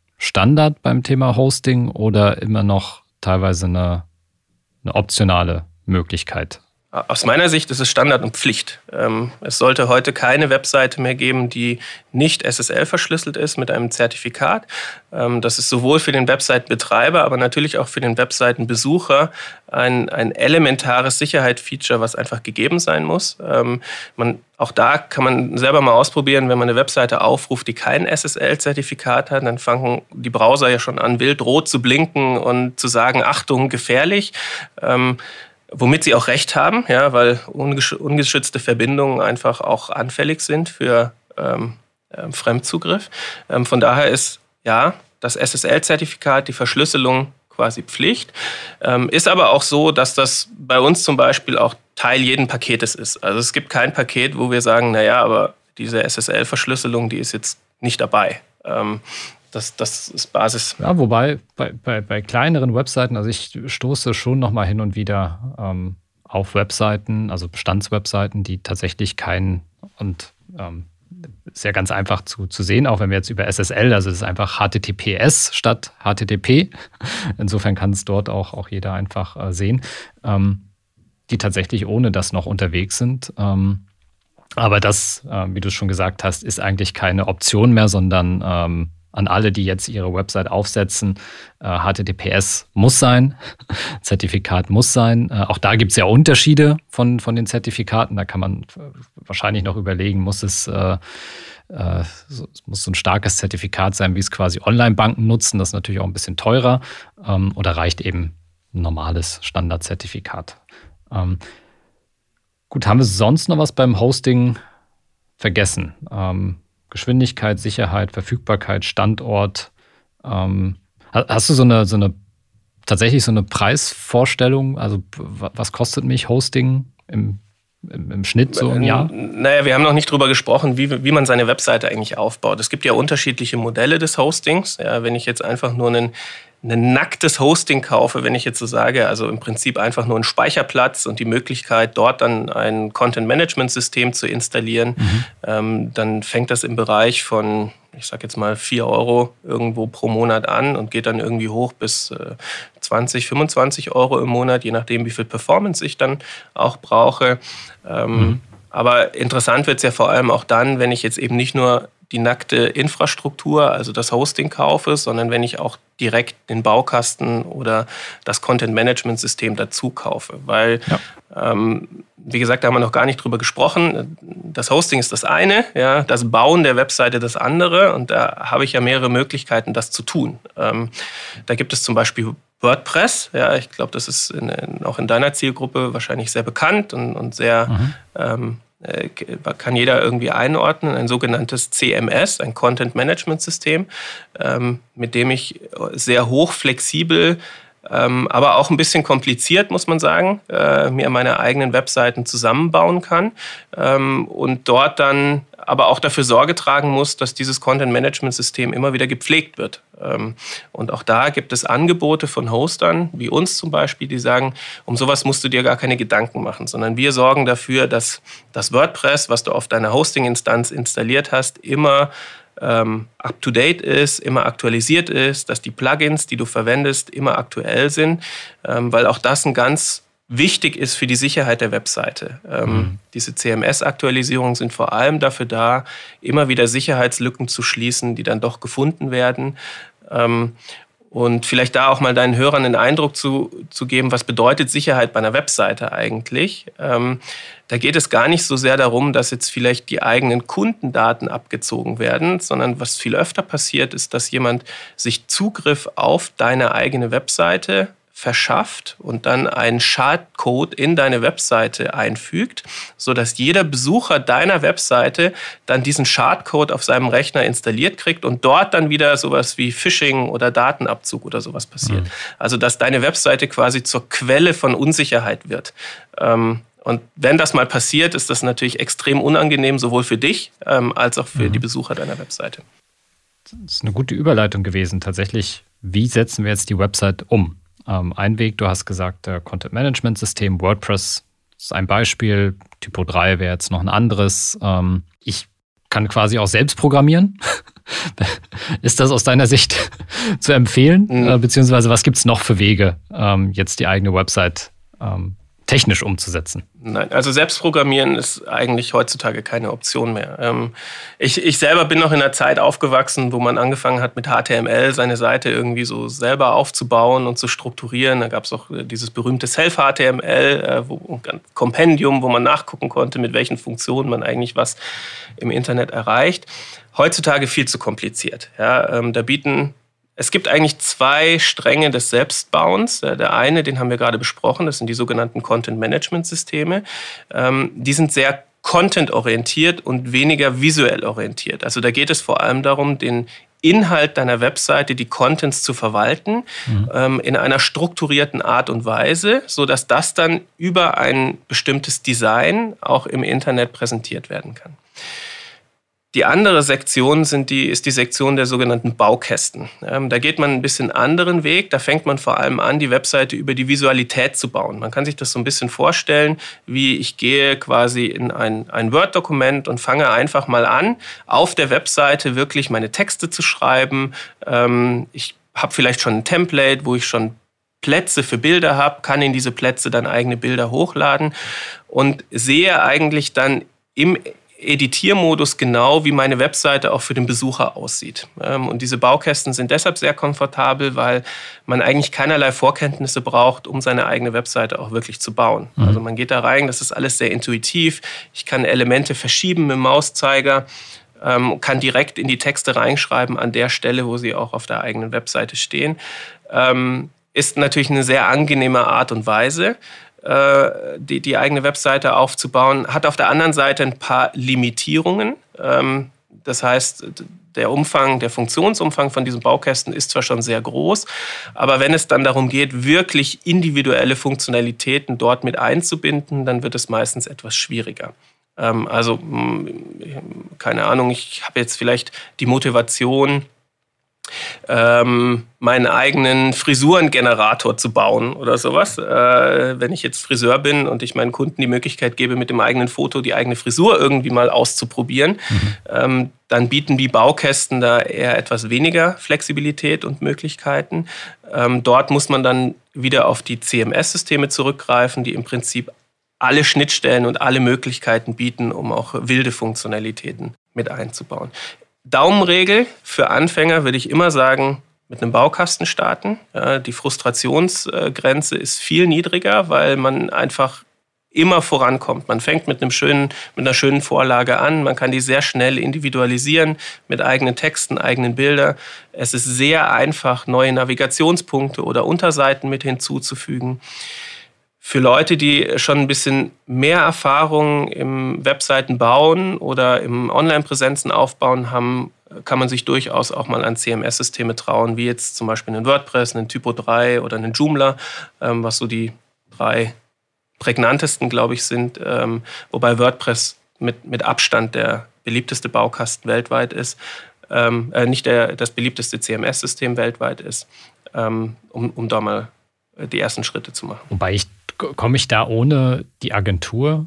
Standard beim Thema Hosting oder immer noch teilweise eine, eine optionale Möglichkeit? Aus meiner Sicht ist es Standard und Pflicht. Ähm, es sollte heute keine Webseite mehr geben, die nicht SSL verschlüsselt ist mit einem Zertifikat. Ähm, das ist sowohl für den Webseitenbetreiber, aber natürlich auch für den Webseitenbesucher ein, ein elementares Sicherheitsfeature, was einfach gegeben sein muss. Ähm, man, auch da kann man selber mal ausprobieren, wenn man eine Webseite aufruft, die kein SSL-Zertifikat hat, dann fangen die Browser ja schon an, wild rot zu blinken und zu sagen, Achtung, gefährlich womit sie auch recht haben, ja, weil ungeschützte Verbindungen einfach auch anfällig sind für ähm, ähm, Fremdzugriff. Ähm, von daher ist ja das SSL-Zertifikat, die Verschlüsselung quasi Pflicht. Ähm, ist aber auch so, dass das bei uns zum Beispiel auch Teil jeden Paketes ist. Also es gibt kein Paket, wo wir sagen, naja, aber diese SSL-Verschlüsselung, die ist jetzt nicht dabei. Das, das ist Basis. Ja, wobei bei, bei, bei kleineren Webseiten, also ich stoße schon nochmal hin und wieder ähm, auf Webseiten, also Bestandswebseiten, die tatsächlich keinen und ähm, sehr ganz einfach zu, zu sehen, auch wenn wir jetzt über SSL, also es ist einfach HTTPS statt HTTP. [laughs] Insofern kann es dort auch, auch jeder einfach äh, sehen, ähm, die tatsächlich ohne das noch unterwegs sind. Ähm, aber das, äh, wie du schon gesagt hast, ist eigentlich keine Option mehr, sondern ähm, an alle, die jetzt ihre Website aufsetzen. Äh, HTTPS muss sein, [laughs] Zertifikat muss sein. Äh, auch da gibt es ja Unterschiede von, von den Zertifikaten. Da kann man wahrscheinlich noch überlegen, muss es, äh, äh so, muss so ein starkes Zertifikat sein, wie es quasi Online-Banken nutzen. Das ist natürlich auch ein bisschen teurer. Ähm, oder reicht eben ein normales Standardzertifikat. Ähm, gut, haben wir sonst noch was beim Hosting vergessen? Ähm, Geschwindigkeit, Sicherheit, Verfügbarkeit, Standort. Ähm, hast du so eine, so eine tatsächlich so eine Preisvorstellung? Also was kostet mich Hosting im, im, im Schnitt so im Jahr? Naja, wir haben noch nicht drüber gesprochen, wie, wie man seine Webseite eigentlich aufbaut. Es gibt ja unterschiedliche Modelle des Hostings. Ja, wenn ich jetzt einfach nur einen ein nacktes Hosting kaufe, wenn ich jetzt so sage, also im Prinzip einfach nur einen Speicherplatz und die Möglichkeit, dort dann ein Content-Management-System zu installieren, mhm. ähm, dann fängt das im Bereich von, ich sage jetzt mal, 4 Euro irgendwo pro Monat an und geht dann irgendwie hoch bis äh, 20, 25 Euro im Monat, je nachdem, wie viel Performance ich dann auch brauche. Ähm, mhm. Aber interessant wird es ja vor allem auch dann, wenn ich jetzt eben nicht nur die nackte Infrastruktur, also das Hosting kaufe, sondern wenn ich auch direkt den Baukasten oder das Content-Management-System dazu kaufe. Weil, ja. ähm, wie gesagt, da haben wir noch gar nicht drüber gesprochen. Das Hosting ist das eine, ja, das Bauen der Webseite das andere. Und da habe ich ja mehrere Möglichkeiten, das zu tun. Ähm, da gibt es zum Beispiel WordPress. Ja, ich glaube, das ist in, in, auch in deiner Zielgruppe wahrscheinlich sehr bekannt und, und sehr mhm. ähm, äh, kann jeder irgendwie einordnen, ein sogenanntes CMS, ein Content Management System, ähm, mit dem ich sehr hoch flexibel, ähm, aber auch ein bisschen kompliziert, muss man sagen, äh, mir meine eigenen Webseiten zusammenbauen kann ähm, und dort dann aber auch dafür Sorge tragen muss, dass dieses Content-Management-System immer wieder gepflegt wird. Ähm, und auch da gibt es Angebote von Hostern, wie uns zum Beispiel, die sagen, um sowas musst du dir gar keine Gedanken machen, sondern wir sorgen dafür, dass das WordPress, was du auf deiner Hosting-Instanz installiert hast, immer ähm, up-to-date ist, immer aktualisiert ist, dass die Plugins, die du verwendest, immer aktuell sind, ähm, weil auch das ein ganz wichtig ist für die Sicherheit der Webseite. Ähm, mhm. Diese CMS-Aktualisierungen sind vor allem dafür da, immer wieder Sicherheitslücken zu schließen, die dann doch gefunden werden. Und vielleicht da auch mal deinen Hörern einen Eindruck zu, zu geben, was bedeutet Sicherheit bei einer Webseite eigentlich. Ähm, da geht es gar nicht so sehr darum, dass jetzt vielleicht die eigenen Kundendaten abgezogen werden, sondern was viel öfter passiert, ist, dass jemand sich Zugriff auf deine eigene Webseite verschafft und dann einen Schadcode in deine Webseite einfügt, sodass jeder Besucher deiner Webseite dann diesen Schadcode auf seinem Rechner installiert kriegt und dort dann wieder sowas wie Phishing oder Datenabzug oder sowas passiert. Mhm. Also dass deine Webseite quasi zur Quelle von Unsicherheit wird. Ähm, und wenn das mal passiert, ist das natürlich extrem unangenehm, sowohl für dich ähm, als auch für mhm. die Besucher deiner Webseite. Das ist eine gute Überleitung gewesen. Tatsächlich, wie setzen wir jetzt die Website um? Ähm, ein Weg, du hast gesagt, äh, Content Management System, WordPress ist ein Beispiel, Typo 3 wäre jetzt noch ein anderes. Ähm, ich kann quasi auch selbst programmieren. [laughs] ist das aus deiner Sicht [laughs] zu empfehlen? Mhm. Äh, beziehungsweise was gibt es noch für Wege, ähm, jetzt die eigene Website ähm, technisch umzusetzen? Nein, also Selbstprogrammieren ist eigentlich heutzutage keine Option mehr. Ähm, ich, ich selber bin noch in einer Zeit aufgewachsen, wo man angefangen hat, mit HTML seine Seite irgendwie so selber aufzubauen und zu strukturieren. Da gab es auch äh, dieses berühmte Self-HTML, äh, ein Kompendium, wo man nachgucken konnte, mit welchen Funktionen man eigentlich was im Internet erreicht. Heutzutage viel zu kompliziert. Ja, ähm, da bieten es gibt eigentlich zwei Stränge des Selbstbauens. Der eine, den haben wir gerade besprochen, das sind die sogenannten Content-Management-Systeme. Ähm, die sind sehr content-orientiert und weniger visuell orientiert. Also da geht es vor allem darum, den Inhalt deiner Webseite, die Contents zu verwalten, mhm. ähm, in einer strukturierten Art und Weise, so dass das dann über ein bestimmtes Design auch im Internet präsentiert werden kann. Die andere Sektion sind die, ist die Sektion der sogenannten Baukästen. Ähm, da geht man ein bisschen anderen Weg. Da fängt man vor allem an, die Webseite über die Visualität zu bauen. Man kann sich das so ein bisschen vorstellen, wie ich gehe quasi in ein, ein Word-Dokument und fange einfach mal an, auf der Webseite wirklich meine Texte zu schreiben. Ähm, ich habe vielleicht schon ein Template, wo ich schon Plätze für Bilder habe, kann in diese Plätze dann eigene Bilder hochladen und sehe eigentlich dann im Editiermodus genau, wie meine Webseite auch für den Besucher aussieht. Ähm, und diese Baukästen sind deshalb sehr komfortabel, weil man eigentlich keinerlei Vorkenntnisse braucht, um seine eigene Webseite auch wirklich zu bauen. Mhm. Also man geht da rein, das ist alles sehr intuitiv. Ich kann Elemente verschieben mit dem Mauszeiger, ähm, kann direkt in die Texte reinschreiben an der Stelle, wo sie auch auf der eigenen Webseite stehen. Ähm, ist natürlich eine sehr angenehme Art und Weise. Äh, die, die eigene Webseite aufzubauen, hat auf der anderen Seite ein paar Limitierungen. Ähm, das heißt, der Umfang, der Funktionsumfang von diesen Baukästen ist zwar schon sehr groß, aber wenn es dann darum geht, wirklich individuelle Funktionalitäten dort mit einzubinden, dann wird es meistens etwas schwieriger. Ähm, also, keine Ahnung, ich habe jetzt vielleicht die Motivation, ähm, meinen eigenen Frisurengenerator zu bauen oder sowas. Äh, wenn ich jetzt Friseur bin und ich meinen Kunden die Möglichkeit gebe, mit dem eigenen Foto die eigene Frisur irgendwie mal auszuprobieren, mhm. ähm, dann bieten die Baukästen da eher etwas weniger Flexibilität und Möglichkeiten. Ähm, dort muss man dann wieder auf die CMS-Systeme zurückgreifen, die im Prinzip alle Schnittstellen und alle Möglichkeiten bieten, um auch wilde Funktionalitäten mit einzubauen. Daumenregel für Anfänger würde ich immer sagen, mit einem Baukasten starten. die Frustrationsgrenze ist viel niedriger, weil man einfach immer vorankommt. Man fängt mit, einem schönen, mit einer schönen Vorlage an. Man kann die sehr schnell individualisieren mit eigenen Texten, eigenen Bildern. Es ist sehr einfach, neue Navigationspunkte oder Unterseiten mit hinzuzufügen. Für Leute, die schon ein bisschen mehr Erfahrung im Webseiten bauen oder im Online-Präsenzen aufbauen haben, kann man sich durchaus auch mal an CMS-Systeme trauen, wie jetzt zum Beispiel einen WordPress, einen Typo 3 oder einen Joomla, ähm, was so die drei prägnantesten, glaube ich, sind. Ähm, wobei WordPress mit, mit Abstand der beliebteste Baukasten weltweit ist. Ähm, äh, nicht der, das beliebteste CMS-System weltweit ist, um, um da mal die ersten Schritte zu machen. Wobei ich komme ich da ohne die Agentur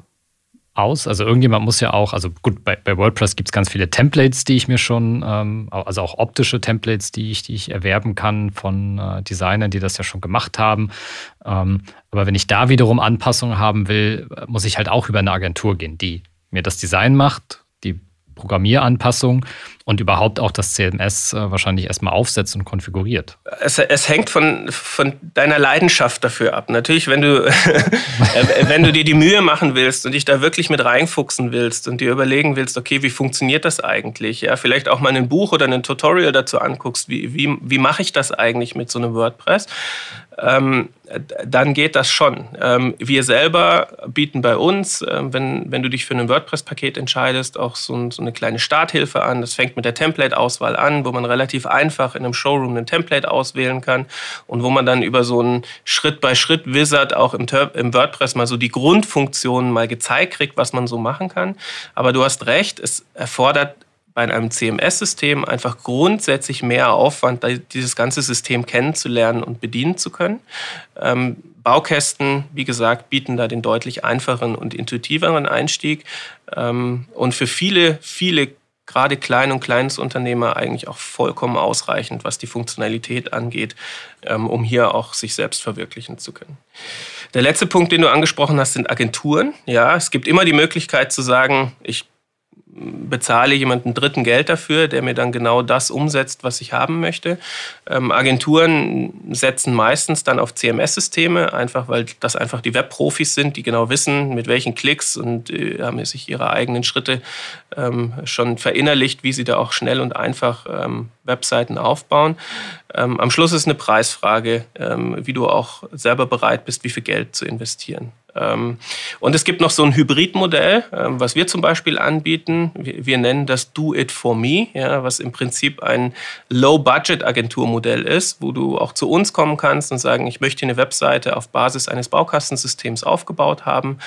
aus? Also irgendjemand muss ja auch, also gut, bei, bei WordPress gibt es ganz viele Templates, die ich mir schon, ähm, also auch optische Templates, die ich, die ich erwerben kann von äh, Designern, die das ja schon gemacht haben. Ähm, aber wenn ich da wiederum Anpassungen haben will, muss ich halt auch über eine Agentur gehen, die mir das Design macht, die Programmieranpassungen und überhaupt auch das CMS äh, wahrscheinlich erstmal aufsetzt und konfiguriert? Es, es, hängt von, von deiner Leidenschaft dafür ab. Natürlich, wenn du, [laughs] wenn du dir die Mühe machen willst und dich da wirklich mit reinfuchsen willst und dir überlegen willst, okay, wie funktioniert das eigentlich? Ja, vielleicht auch mal ein Buch oder ein Tutorial dazu anguckst, wie, wie, wie mache ich das eigentlich mit so einem WordPress? Ähm, dann geht das schon. Ähm, wir selber bieten bei uns, äh, wenn, wenn du dich für ein WordPress-Paket entscheidest, auch so, ein, so, eine kleine Starthilfe an. Das fängt mit der Template-Auswahl an, wo man relativ einfach in einem Showroom ein Template auswählen kann und wo man dann über so einen Schritt-by-Schritt-Wizard auch im, im WordPress mal so die Grundfunktionen mal gezeigt kriegt, was man so machen kann. Aber du hast recht, es erfordert bei einem CMS-System einfach grundsätzlich mehr Aufwand, dieses ganze System kennenzulernen und bedienen zu können. Ähm, Baukästen, wie gesagt, bieten da den deutlich einfacheren und intuitiveren Einstieg ähm, und für viele, viele gerade Klein- und Kleinstunternehmer eigentlich auch vollkommen ausreichend, was die Funktionalität angeht, ähm, um hier auch sich selbst verwirklichen zu können. Der letzte Punkt, den du angesprochen hast, sind Agenturen. Ja, es gibt immer die Möglichkeit zu sagen, ich bezahle jemanden dritten Geld dafür, der mir dann genau das umsetzt, was ich haben möchte. Ähm, Agenturen setzen meistens dann auf CMS-Systeme, einfach weil das einfach die Webprofis sind, die genau wissen, mit welchen Klicks und äh, haben sich ihre eigenen Schritte ähm, schon verinnerlicht, wie sie da auch schnell und einfach ähm, Webseiten aufbauen. Ähm, am Schluss ist eine Preisfrage, ähm, wie du auch selber bereit bist, wie viel Geld zu investieren. Ähm, und es gibt noch so ein Hybridmodell, ähm, was wir zum Beispiel anbieten. Wir nennen das Do It For Me, ja, was im Prinzip ein Low-Budget-Agenturmodell ist, wo du auch zu uns kommen kannst und sagen, ich möchte eine Webseite auf Basis eines Baukastensystems aufgebaut haben.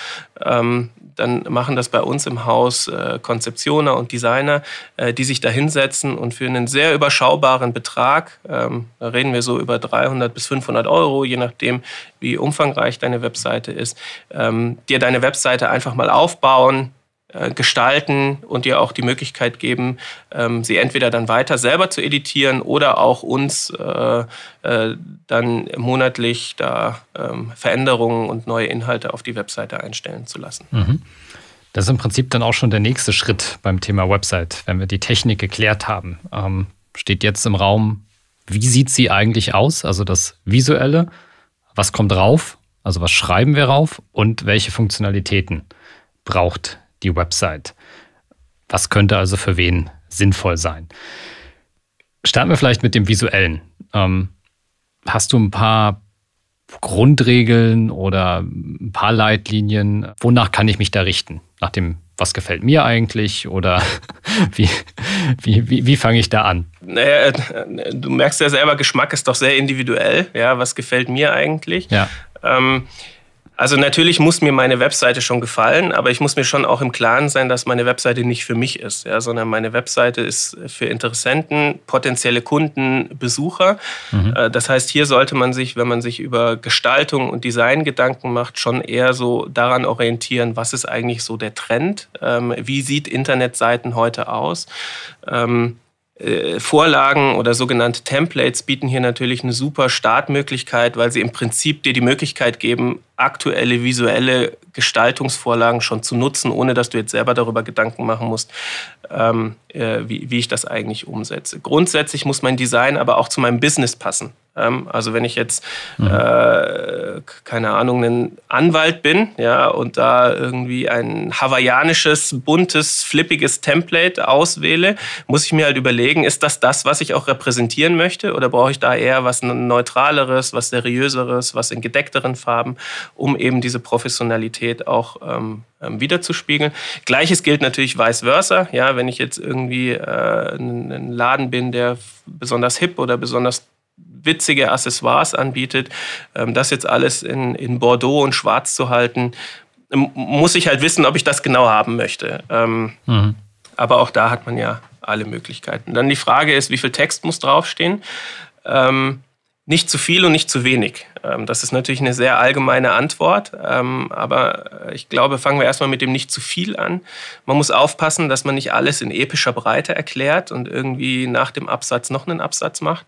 Ähm, dann machen das bei uns im Haus äh, Konzeptioner und Designer, äh, die sich da hinsetzen und für einen sehr überschaubaren Betrag, da reden wir so über 300 bis 500 Euro, je nachdem, wie umfangreich deine Webseite ist, ähm, dir deine Webseite einfach mal aufbauen, äh, gestalten und dir auch die Möglichkeit geben, ähm, sie entweder dann weiter selber zu editieren oder auch uns äh, äh, dann monatlich da ähm, Veränderungen und neue Inhalte auf die Webseite einstellen zu lassen. Mhm. Das ist im Prinzip dann auch schon der nächste Schritt beim Thema Website, wenn wir die Technik geklärt haben. Ähm, steht jetzt im Raum, wie sieht sie eigentlich aus? Also das Visuelle, was kommt drauf? Also was schreiben wir rauf und welche Funktionalitäten braucht die Website? Was könnte also für wen sinnvoll sein? Starten wir vielleicht mit dem Visuellen. Ähm, hast du ein paar Grundregeln oder ein paar Leitlinien? Wonach kann ich mich da richten? Nach dem, was gefällt mir eigentlich? Oder [laughs] wie, wie, wie, wie fange ich da an? Naja, äh, du merkst ja selber, Geschmack ist doch sehr individuell. Ja, was gefällt mir eigentlich? Ja. Ähm, also natürlich muss mir meine Webseite schon gefallen, aber ich muss mir schon auch im Klaren sein, dass meine Webseite nicht für mich ist, ja, sondern meine Webseite ist für Interessenten, potenzielle Kunden, Besucher. Mhm. Äh, das heißt, hier sollte man sich, wenn man sich über Gestaltung und Design Gedanken macht, schon eher so daran orientieren, was ist eigentlich so der Trend, ähm, wie sieht Internetseiten heute aus. Äh, Vorlagen oder sogenannte Templates bieten hier natürlich eine super Startmöglichkeit, weil sie im Prinzip dir die Möglichkeit geben, aktuelle visuelle Gestaltungsvorlagen schon zu nutzen, ohne dass du jetzt selber darüber Gedanken machen musst, ähm, äh, wie, wie ich das eigentlich umsetze. Grundsätzlich muss mein Design aber auch zu meinem Business passen. Ähm, also wenn ich jetzt, mhm. äh, keine Ahnung, ein Anwalt bin, ja, und da irgendwie ein hawaiianisches, buntes, flippiges Template auswähle, muss ich mir halt überlegen, ist das das, was ich auch repräsentieren möchte, oder brauche ich da eher was neutraleres, was seriöseres, was in gedeckteren Farben, um eben diese Professionalität auch ähm, ähm wiederzuspiegeln. Gleiches gilt natürlich vice versa. Ja, wenn ich jetzt irgendwie äh, ein Laden bin, der besonders hip oder besonders witzige Accessoires anbietet. Ähm, das jetzt alles in, in Bordeaux und Schwarz zu halten, muss ich halt wissen, ob ich das genau haben möchte. Ähm, mhm. Aber auch da hat man ja alle Möglichkeiten. Dann die Frage ist, wie viel Text muss draufstehen? Ähm, nicht zu viel und nicht zu wenig. Ähm, das ist natürlich eine sehr allgemeine Antwort, ähm, aber ich glaube, fangen wir erstmal mit dem nicht zu viel an. Man muss aufpassen, dass man nicht alles in epischer Breite erklärt und irgendwie nach dem Absatz noch einen Absatz macht,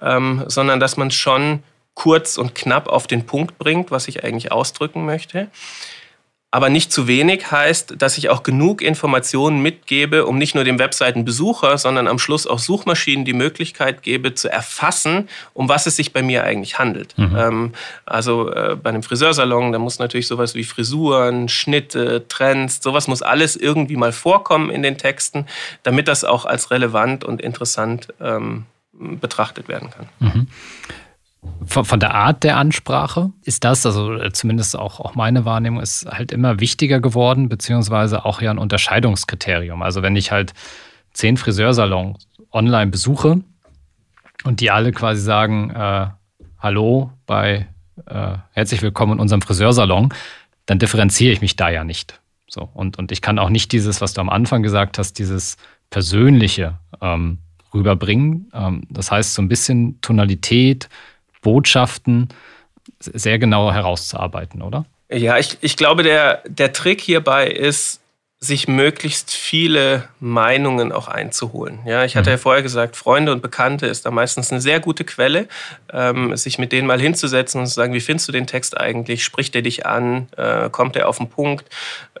ähm, sondern dass man schon kurz und knapp auf den Punkt bringt, was ich eigentlich ausdrücken möchte. Aber nicht zu wenig heißt, dass ich auch genug Informationen mitgebe, um nicht nur dem Webseitenbesucher, sondern am Schluss auch Suchmaschinen die Möglichkeit gebe, zu erfassen, um was es sich bei mir eigentlich handelt. Mhm. Ähm, also äh, bei einem Friseursalon, da muss natürlich sowas wie Frisuren, Schnitte, Trends, sowas muss alles irgendwie mal vorkommen in den Texten, damit das auch als relevant und interessant ähm, betrachtet werden kann. Mhm. Von, von, der Art der Ansprache ist das, also äh, zumindest auch, auch meine Wahrnehmung, ist halt immer wichtiger geworden, beziehungsweise auch ja ein Unterscheidungskriterium. Also wenn ich halt zehn Friseursalons online besuche und die alle quasi sagen, äh, hallo bei äh, herzlich willkommen in unserem Friseursalon, dann differenziere ich mich da ja nicht. So, und, und ich kann auch nicht dieses, was du am Anfang gesagt hast, dieses Persönliche ähm, rüberbringen. Ähm, das heißt, so ein bisschen Tonalität, Botschaften sehr genau herauszuarbeiten, oder? Ja, ich, ich glaube, der, der Trick hierbei ist, sich möglichst viele Meinungen auch einzuholen. Ja, ich hatte mhm. ja vorher gesagt, Freunde und Bekannte ist da meistens eine sehr gute Quelle, ähm, sich mit denen mal hinzusetzen und zu sagen, wie findest du den Text eigentlich? Spricht er dich an? Äh, kommt er auf den Punkt?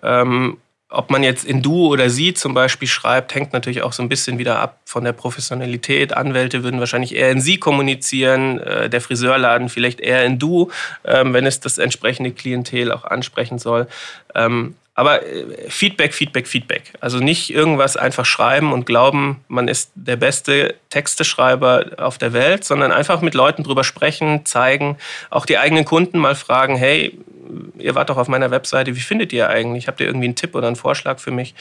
Ähm, ob man jetzt in Du oder Sie zum Beispiel schreibt, hängt natürlich auch so ein bisschen wieder ab von der Professionalität. Anwälte würden wahrscheinlich eher in Sie kommunizieren, äh, der Friseurladen vielleicht eher in Du, ähm, wenn es das entsprechende Klientel auch ansprechen soll. Ähm, aber äh, Feedback, Feedback, Feedback. Also nicht irgendwas einfach schreiben und glauben, man ist der beste Texteschreiber auf der Welt, sondern einfach mit Leuten drüber sprechen, zeigen, auch die eigenen Kunden mal fragen, hey, ihr wart doch auf meiner Webseite, wie findet ihr eigentlich? Habt ihr irgendwie einen Tipp oder einen Vorschlag für mich?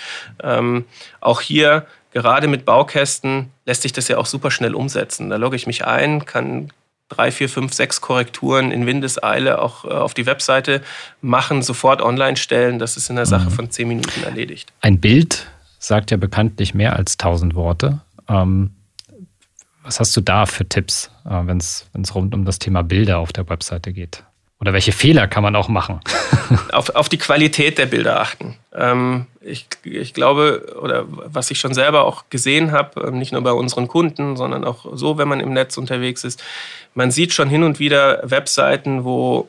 Ähm, auch hier, gerade mit Baukästen, lässt sich das ja auch super schnell umsetzen. Da logge ich mich ein, kann drei, vier, fünf, sechs Korrekturen in Windeseile auch äh, auf die Webseite machen, sofort online stellen. Das ist in der Sache mhm. von zehn Minuten erledigt. Ein Bild sagt ja bekanntlich mehr als tausend Worte. Ähm, was hast du da für Tipps, äh, wenn es rund um das Thema Bilder auf der Webseite geht? Oder welche Fehler kann man auch machen? [laughs] auf, auf die Qualität der Bilder achten. Ähm, ich, ich glaube, oder was ich schon selber auch gesehen habe, ähm, nicht nur bei unseren Kunden, sondern auch so, wenn man im Netz unterwegs ist, man sieht schon hin und wieder Webseiten, wo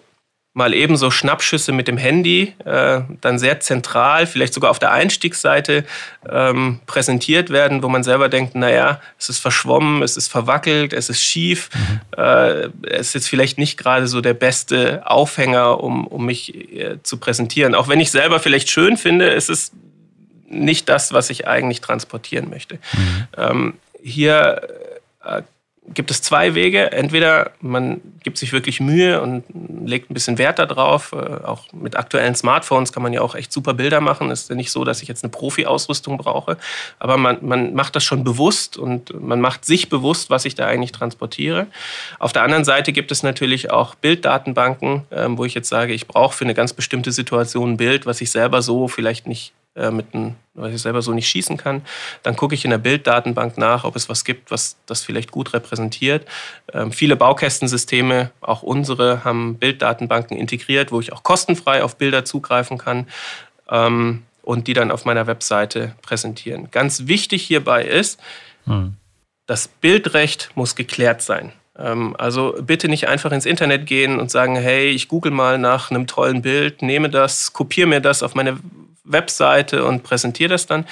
mal ebenso Schnappschüsse mit dem Handy, äh, dann sehr zentral, vielleicht sogar auf der Einstiegsseite ähm, präsentiert werden, wo man selber denkt, naja, es ist verschwommen, es ist verwackelt, es ist schief, mhm. äh, es ist jetzt vielleicht nicht gerade so der beste Aufhänger, um, um mich äh, zu präsentieren. Auch wenn ich selber vielleicht schön finde, ist es nicht das, was ich eigentlich transportieren möchte. Mhm. Ähm, hier äh, gibt es zwei Wege. Entweder man gibt sich wirklich Mühe und legt ein bisschen Wert darauf. Äh, auch mit aktuellen Smartphones kann man ja auch echt super Bilder machen. Es ist ja nicht so, dass ich jetzt eine Profi-Ausrüstung brauche. Aber man, man macht das schon bewusst und man macht sich bewusst, was ich da eigentlich transportiere. Auf der anderen Seite gibt es natürlich auch Bilddatenbanken, ähm, wo ich jetzt sage, ich brauche für eine ganz bestimmte Situation ein Bild, was ich selber so vielleicht nicht äh, mit einem, was ich selber so nicht schießen kann. Dann gucke ich in der Bilddatenbank nach, ob es was gibt, was das vielleicht gut repräsentiert. Ähm, viele Baukästensysteme, auch unsere, haben Bilddatenbanken integriert, wo ich auch kostenfrei auf Bilder zugreifen kann ähm, und die dann auf meiner Webseite präsentieren. Ganz wichtig hierbei ist, hm. das Bildrecht muss geklärt sein. Ähm, also bitte nicht einfach ins Internet gehen und sagen, hey, ich google mal nach einem tollen Bild, nehme das, kopiere mir das auf meine Webseite und präsentiere das dann.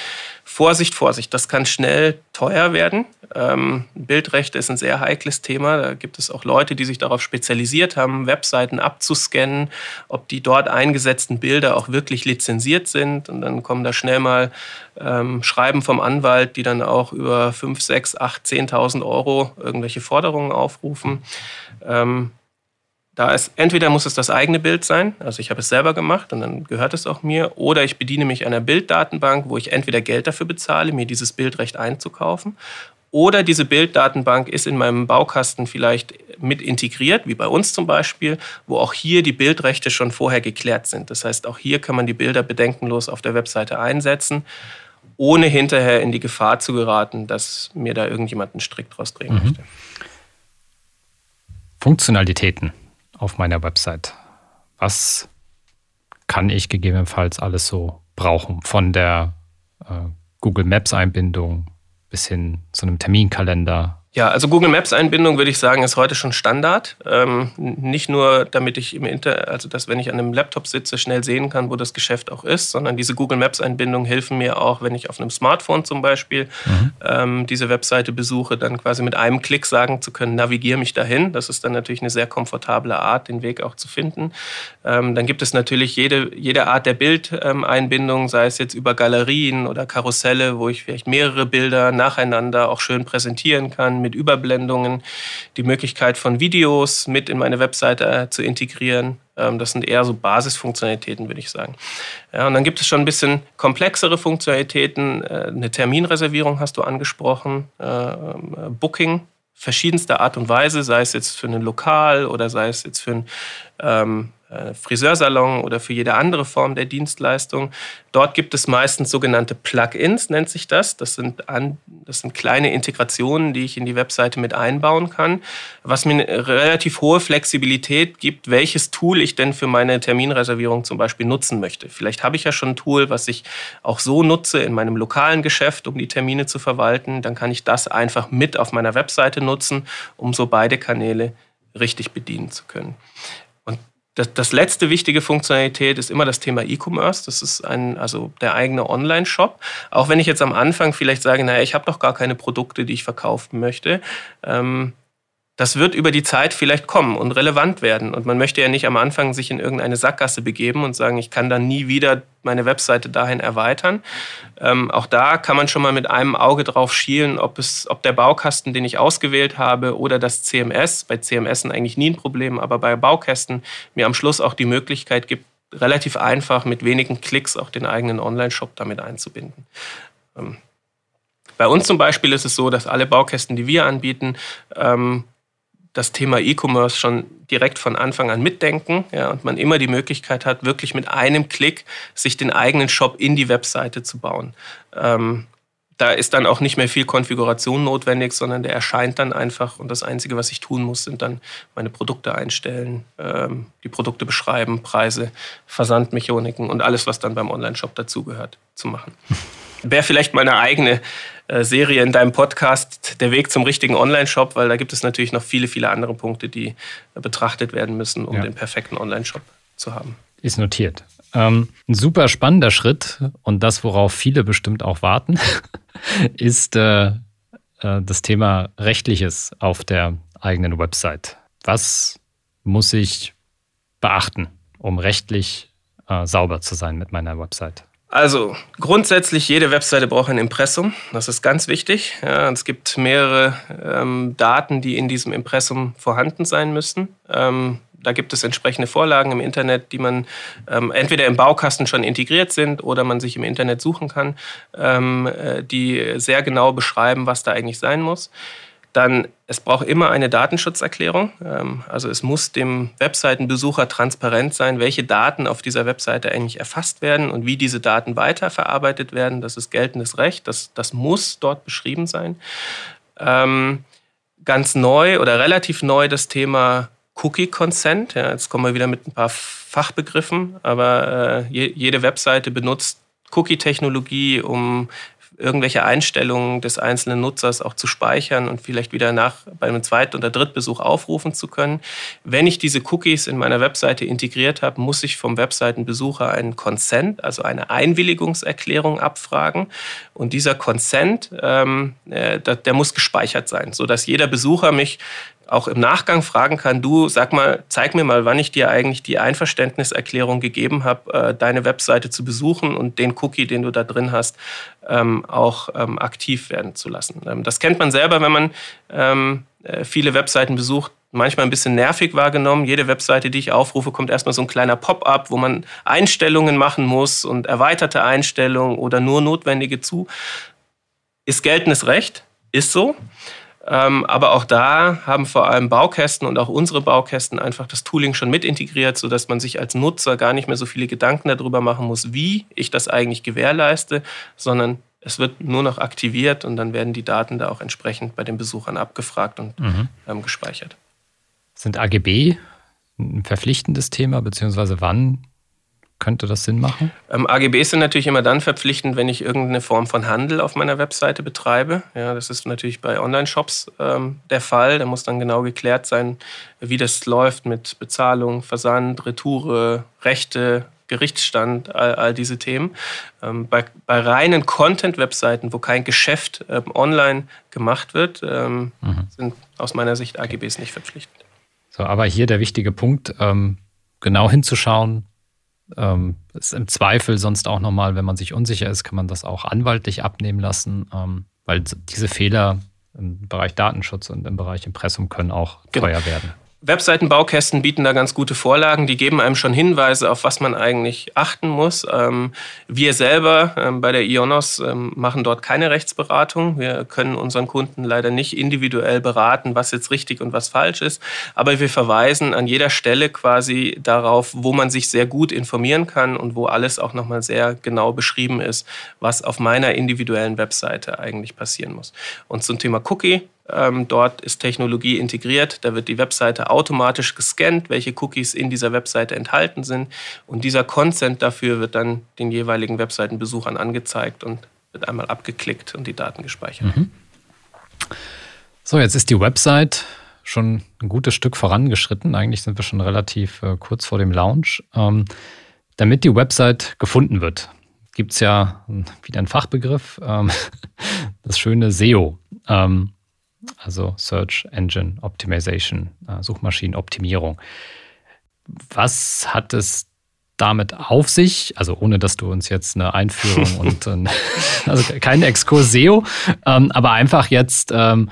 Vorsicht, Vorsicht, das kann schnell teuer werden. Ähm, Bildrechte ist ein sehr heikles Thema. Da gibt es auch Leute, die sich darauf spezialisiert haben, Webseiten abzuscannen, ob die dort eingesetzten Bilder auch wirklich lizenziert sind. Und dann kommen da schnell mal ähm, Schreiben vom Anwalt, die dann auch über 5, 6, 8, 10.000 Euro irgendwelche Forderungen aufrufen. Ähm, da ist, entweder muss es das eigene Bild sein, also ich habe es selber gemacht und dann gehört es auch mir, oder ich bediene mich einer Bilddatenbank, wo ich entweder Geld dafür bezahle, mir dieses Bildrecht einzukaufen, oder diese Bilddatenbank ist in meinem Baukasten vielleicht mit integriert, wie bei uns zum Beispiel, wo auch hier die Bildrechte schon vorher geklärt sind. Das heißt, auch hier kann man die Bilder bedenkenlos auf der Webseite einsetzen, ohne hinterher in die Gefahr zu geraten, dass mir da irgendjemand einen Strick draus drehen mhm. möchte. Funktionalitäten auf meiner Website. Was kann ich gegebenenfalls alles so brauchen? Von der äh, Google Maps Einbindung bis hin zu einem Terminkalender, Ja, also Google Maps Einbindung würde ich sagen, ist heute schon Standard. Ähm, nicht nur, damit ich im Inter, also dass wenn ich an einem Laptop sitze, schnell sehen kann, wo das Geschäft auch ist, sondern diese Google Maps Einbindung helfen mir auch, wenn ich auf einem Smartphone zum Beispiel mhm. ähm, diese Webseite besuche, dann quasi mit einem Klick sagen zu können, navigiere mich dahin. Das ist dann natürlich eine sehr komfortable Art, den Weg auch zu finden. Ähm, dann gibt es natürlich jede, jede Art der Bildeinbindung, sei es jetzt über Galerien oder Karusselle, wo ich vielleicht mehrere Bilder nacheinander auch schön präsentieren kann mit Überblendungen, die Möglichkeit von Videos mit in meine Webseite äh, zu integrieren. Ähm, das sind eher so Basisfunktionalitäten, würde ich sagen. Ja, und dann gibt es schon ein bisschen komplexere Funktionalitäten. Äh, eine Terminreservierung hast du angesprochen, äh, ähm, Booking verschiedenster Art und Weise, sei es jetzt für ein Lokal oder sei es jetzt für ein ähm, äh, Friseursalon oder für jede andere Form der Dienstleistung. Dort gibt es meistens sogenannte Plugins, nennt sich das. Das sind, an, das sind kleine Integrationen, die ich in die Webseite mit einbauen kann, was mir eine relativ hohe Flexibilität gibt, welches Tool ich denn für meine Terminreservierung zum Beispiel nutzen möchte. Vielleicht habe ich ja schon ein Tool, was ich auch so nutze in meinem lokalen Geschäft, um die Termine zu verwalten. Dann kann ich das einfach mit auf meiner Webseite nutzen, um so beide Kanäle richtig bedienen zu können. Das, das, letzte wichtige Funktionalität ist immer das Thema E-Commerce. Das ist ein, also der eigene Online-Shop. Auch wenn ich jetzt am Anfang vielleicht sage, naja, ich habe doch gar keine Produkte, die ich verkaufen möchte. Ähm, das wird über die Zeit vielleicht kommen und relevant werden. Und man möchte ja nicht am Anfang sich in irgendeine Sackgasse begeben und sagen, ich kann dann nie wieder meine Webseite dahin erweitern. Ähm, auch da kann man schon mal mit einem Auge drauf schielen, ob, es, ob der Baukasten, den ich ausgewählt habe, oder das CMS, bei CMS eigentlich nie ein Problem, aber bei Baukästen mir am Schluss auch die Möglichkeit gibt, relativ einfach mit wenigen Klicks auch den eigenen Online-Shop damit einzubinden. Ähm, bei uns zum Beispiel ist es so, dass alle Baukästen, die wir anbieten, ähm, das Thema E-Commerce schon direkt von Anfang an mitdenken ja, und man immer die Möglichkeit hat, wirklich mit einem Klick sich den eigenen Shop in die Webseite zu bauen. Ähm, da ist dann auch nicht mehr viel Konfiguration notwendig, sondern der erscheint dann einfach und das Einzige, was ich tun muss, sind dann meine Produkte einstellen, ähm, die Produkte beschreiben, Preise, Versandmechaniken und alles, was dann beim Online-Shop dazugehört, zu machen. [laughs] Wäre vielleicht meine eigene äh, Serie in deinem Podcast Der Weg zum richtigen Online-Shop, weil da gibt es natürlich noch viele, viele andere Punkte, die äh, betrachtet werden müssen, um ja. den perfekten Online-Shop zu haben. Ist notiert. Ähm, ein super spannender Schritt und das, worauf viele bestimmt auch warten, [laughs] ist äh, äh, das Thema Rechtliches auf der eigenen Website. Was muss ich beachten, um rechtlich äh, sauber zu sein mit meiner Website? Also grundsätzlich, jede Webseite braucht ein Impressum. Das ist ganz wichtig. Ja, es gibt mehrere ähm, Daten, die in diesem Impressum vorhanden sein müssen. Ähm, da gibt es entsprechende Vorlagen im Internet, die man ähm, entweder im Baukasten schon integriert sind oder man sich im Internet suchen kann, ähm, äh, die sehr genau beschreiben, was da eigentlich sein muss. Dann, es braucht immer eine Datenschutzerklärung. Ähm, also es muss dem Webseitenbesucher transparent sein, welche Daten auf dieser Webseite eigentlich erfasst werden und wie diese Daten weiterverarbeitet werden. Das ist geltendes Recht. Das, das muss dort beschrieben sein. Ähm, ganz neu oder relativ neu das Thema Cookie Consent. Ja, jetzt kommen wir wieder mit ein paar Fachbegriffen, aber äh, jede Webseite benutzt Cookie-Technologie, um irgendwelche Einstellungen des einzelnen Nutzers auch zu speichern und vielleicht wieder nach bei einem Zweit- oder Drittbesuch aufrufen zu können. Wenn ich diese Cookies in meiner Webseite integriert habe, muss ich vom Webseitenbesucher einen Consent, also eine Einwilligungserklärung abfragen. Und dieser Consent, ähm, äh, der muss gespeichert sein, sodass jeder Besucher mich auch im Nachgang fragen kann, du sag mal, zeig mir mal, wann ich dir eigentlich die Einverständniserklärung gegeben habe, äh, deine Webseite zu besuchen und den Cookie, den du da drin hast, ähm, auch ähm, aktiv werden zu lassen. Ähm, das kennt man selber, wenn man äh, viele Webseiten besucht, manchmal ein bisschen nervig wahrgenommen. Jede Webseite, die ich aufrufe, kommt erstmal so ein kleiner Pop-up, wo man Einstellungen machen muss und erweiterte Einstellungen oder nur notwendige zu. Ist geltendes Recht, ist so. Ähm, aber auch da haben vor allem Baukästen und auch unsere Baukästen einfach das Tooling schon mit integriert, sodass man sich als Nutzer gar nicht mehr so viele Gedanken darüber machen muss, wie ich das eigentlich gewährleiste, sondern es wird nur noch aktiviert und dann werden die Daten da auch entsprechend bei den Besuchern abgefragt und mhm. ähm, gespeichert. Sind AGB ein verpflichtendes Thema, beziehungsweise wann könnte das Sinn machen? Ähm, AGBs sind natürlich immer dann verpflichtend, wenn ich irgendeine Form von Handel auf meiner Webseite betreibe. Ja, das ist natürlich bei Online-Shops ähm, der Fall. Da muss dann genau geklärt sein, wie das läuft mit Bezahlung, Versand, Retoure, Rechte, Gerichtsstand, all, all diese Themen. Ähm, bei, bei, reinen Content-Webseiten, wo kein Geschäft ähm, online gemacht wird, ähm, mhm. sind aus meiner Sicht AGBs nicht verpflichtend. So, aber hier der wichtige Punkt, ähm, genau hinzuschauen, ähm, ist im Zweifel sonst auch nochmal, wenn man sich unsicher ist, kann man das auch anwaltlich abnehmen lassen, ähm, weil diese Fehler im Bereich Datenschutz und im Bereich Impressum können auch genau. teuer werden. Webseitenbaukästen bieten da ganz gute Vorlagen. Die geben einem schon Hinweise, auf was man eigentlich achten muss. Ähm, wir selber ähm, bei der Ionos ähm, machen dort keine Rechtsberatung. Wir können unseren Kunden leider nicht individuell beraten, was jetzt richtig und was falsch ist. Aber wir verweisen an jeder Stelle quasi darauf, wo man sich sehr gut informieren kann und wo alles auch nochmal sehr genau beschrieben ist, was auf meiner individuellen Webseite eigentlich passieren muss. Und zum Thema Cookie dort ist Technologie integriert. Da wird die Webseite automatisch gescannt, welche Cookies in dieser Webseite enthalten sind. Und dieser Consent dafür wird dann den jeweiligen Webseitenbesuchern angezeigt und wird einmal abgeklickt und die Daten gespeichert. Mhm. So, jetzt ist die Website schon ein gutes Stück vorangeschritten. Eigentlich sind wir schon relativ äh, kurz vor dem Launch. Ähm, damit die Website gefunden wird, gibt es ja wieder einen Fachbegriff, ähm, [laughs] das schöne SEO. Ähm, also Search Engine Optimization, äh, Suchmaschinenoptimierung. Was hat es damit auf sich? Also ohne, dass du uns jetzt eine Einführung [laughs] und also kein Exkurs SEO, ähm, aber einfach jetzt ähm,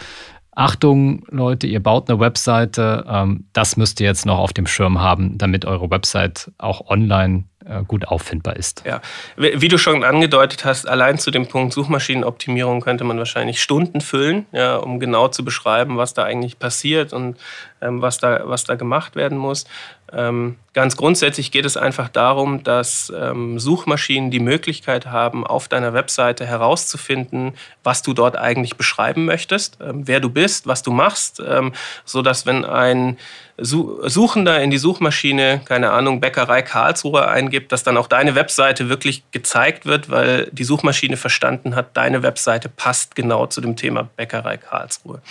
Achtung, Leute, ihr baut eine Webseite, ähm, das müsst ihr jetzt noch auf dem Schirm haben, damit eure Website auch online äh, gut auffindbar ist. Ja, wie du schon angedeutet hast, allein zu dem Punkt Suchmaschinenoptimierung könnte man wahrscheinlich Stunden füllen, ja, um genau zu beschreiben, was da eigentlich passiert und ähm, was, da, was da gemacht werden muss. Ähm, ganz grundsätzlich geht es einfach darum, dass ähm, Suchmaschinen die Möglichkeit haben, auf deiner Webseite herauszufinden, was du dort eigentlich beschreiben möchtest, ähm, wer du bist, was du machst, ähm, so dass wenn ein Suchender in die Suchmaschine, keine Ahnung, Bäckerei Karlsruhe eingibt, dass dann auch deine Webseite wirklich gezeigt wird, weil die Suchmaschine verstanden hat, deine Webseite passt genau zu dem Thema Bäckerei Karlsruhe.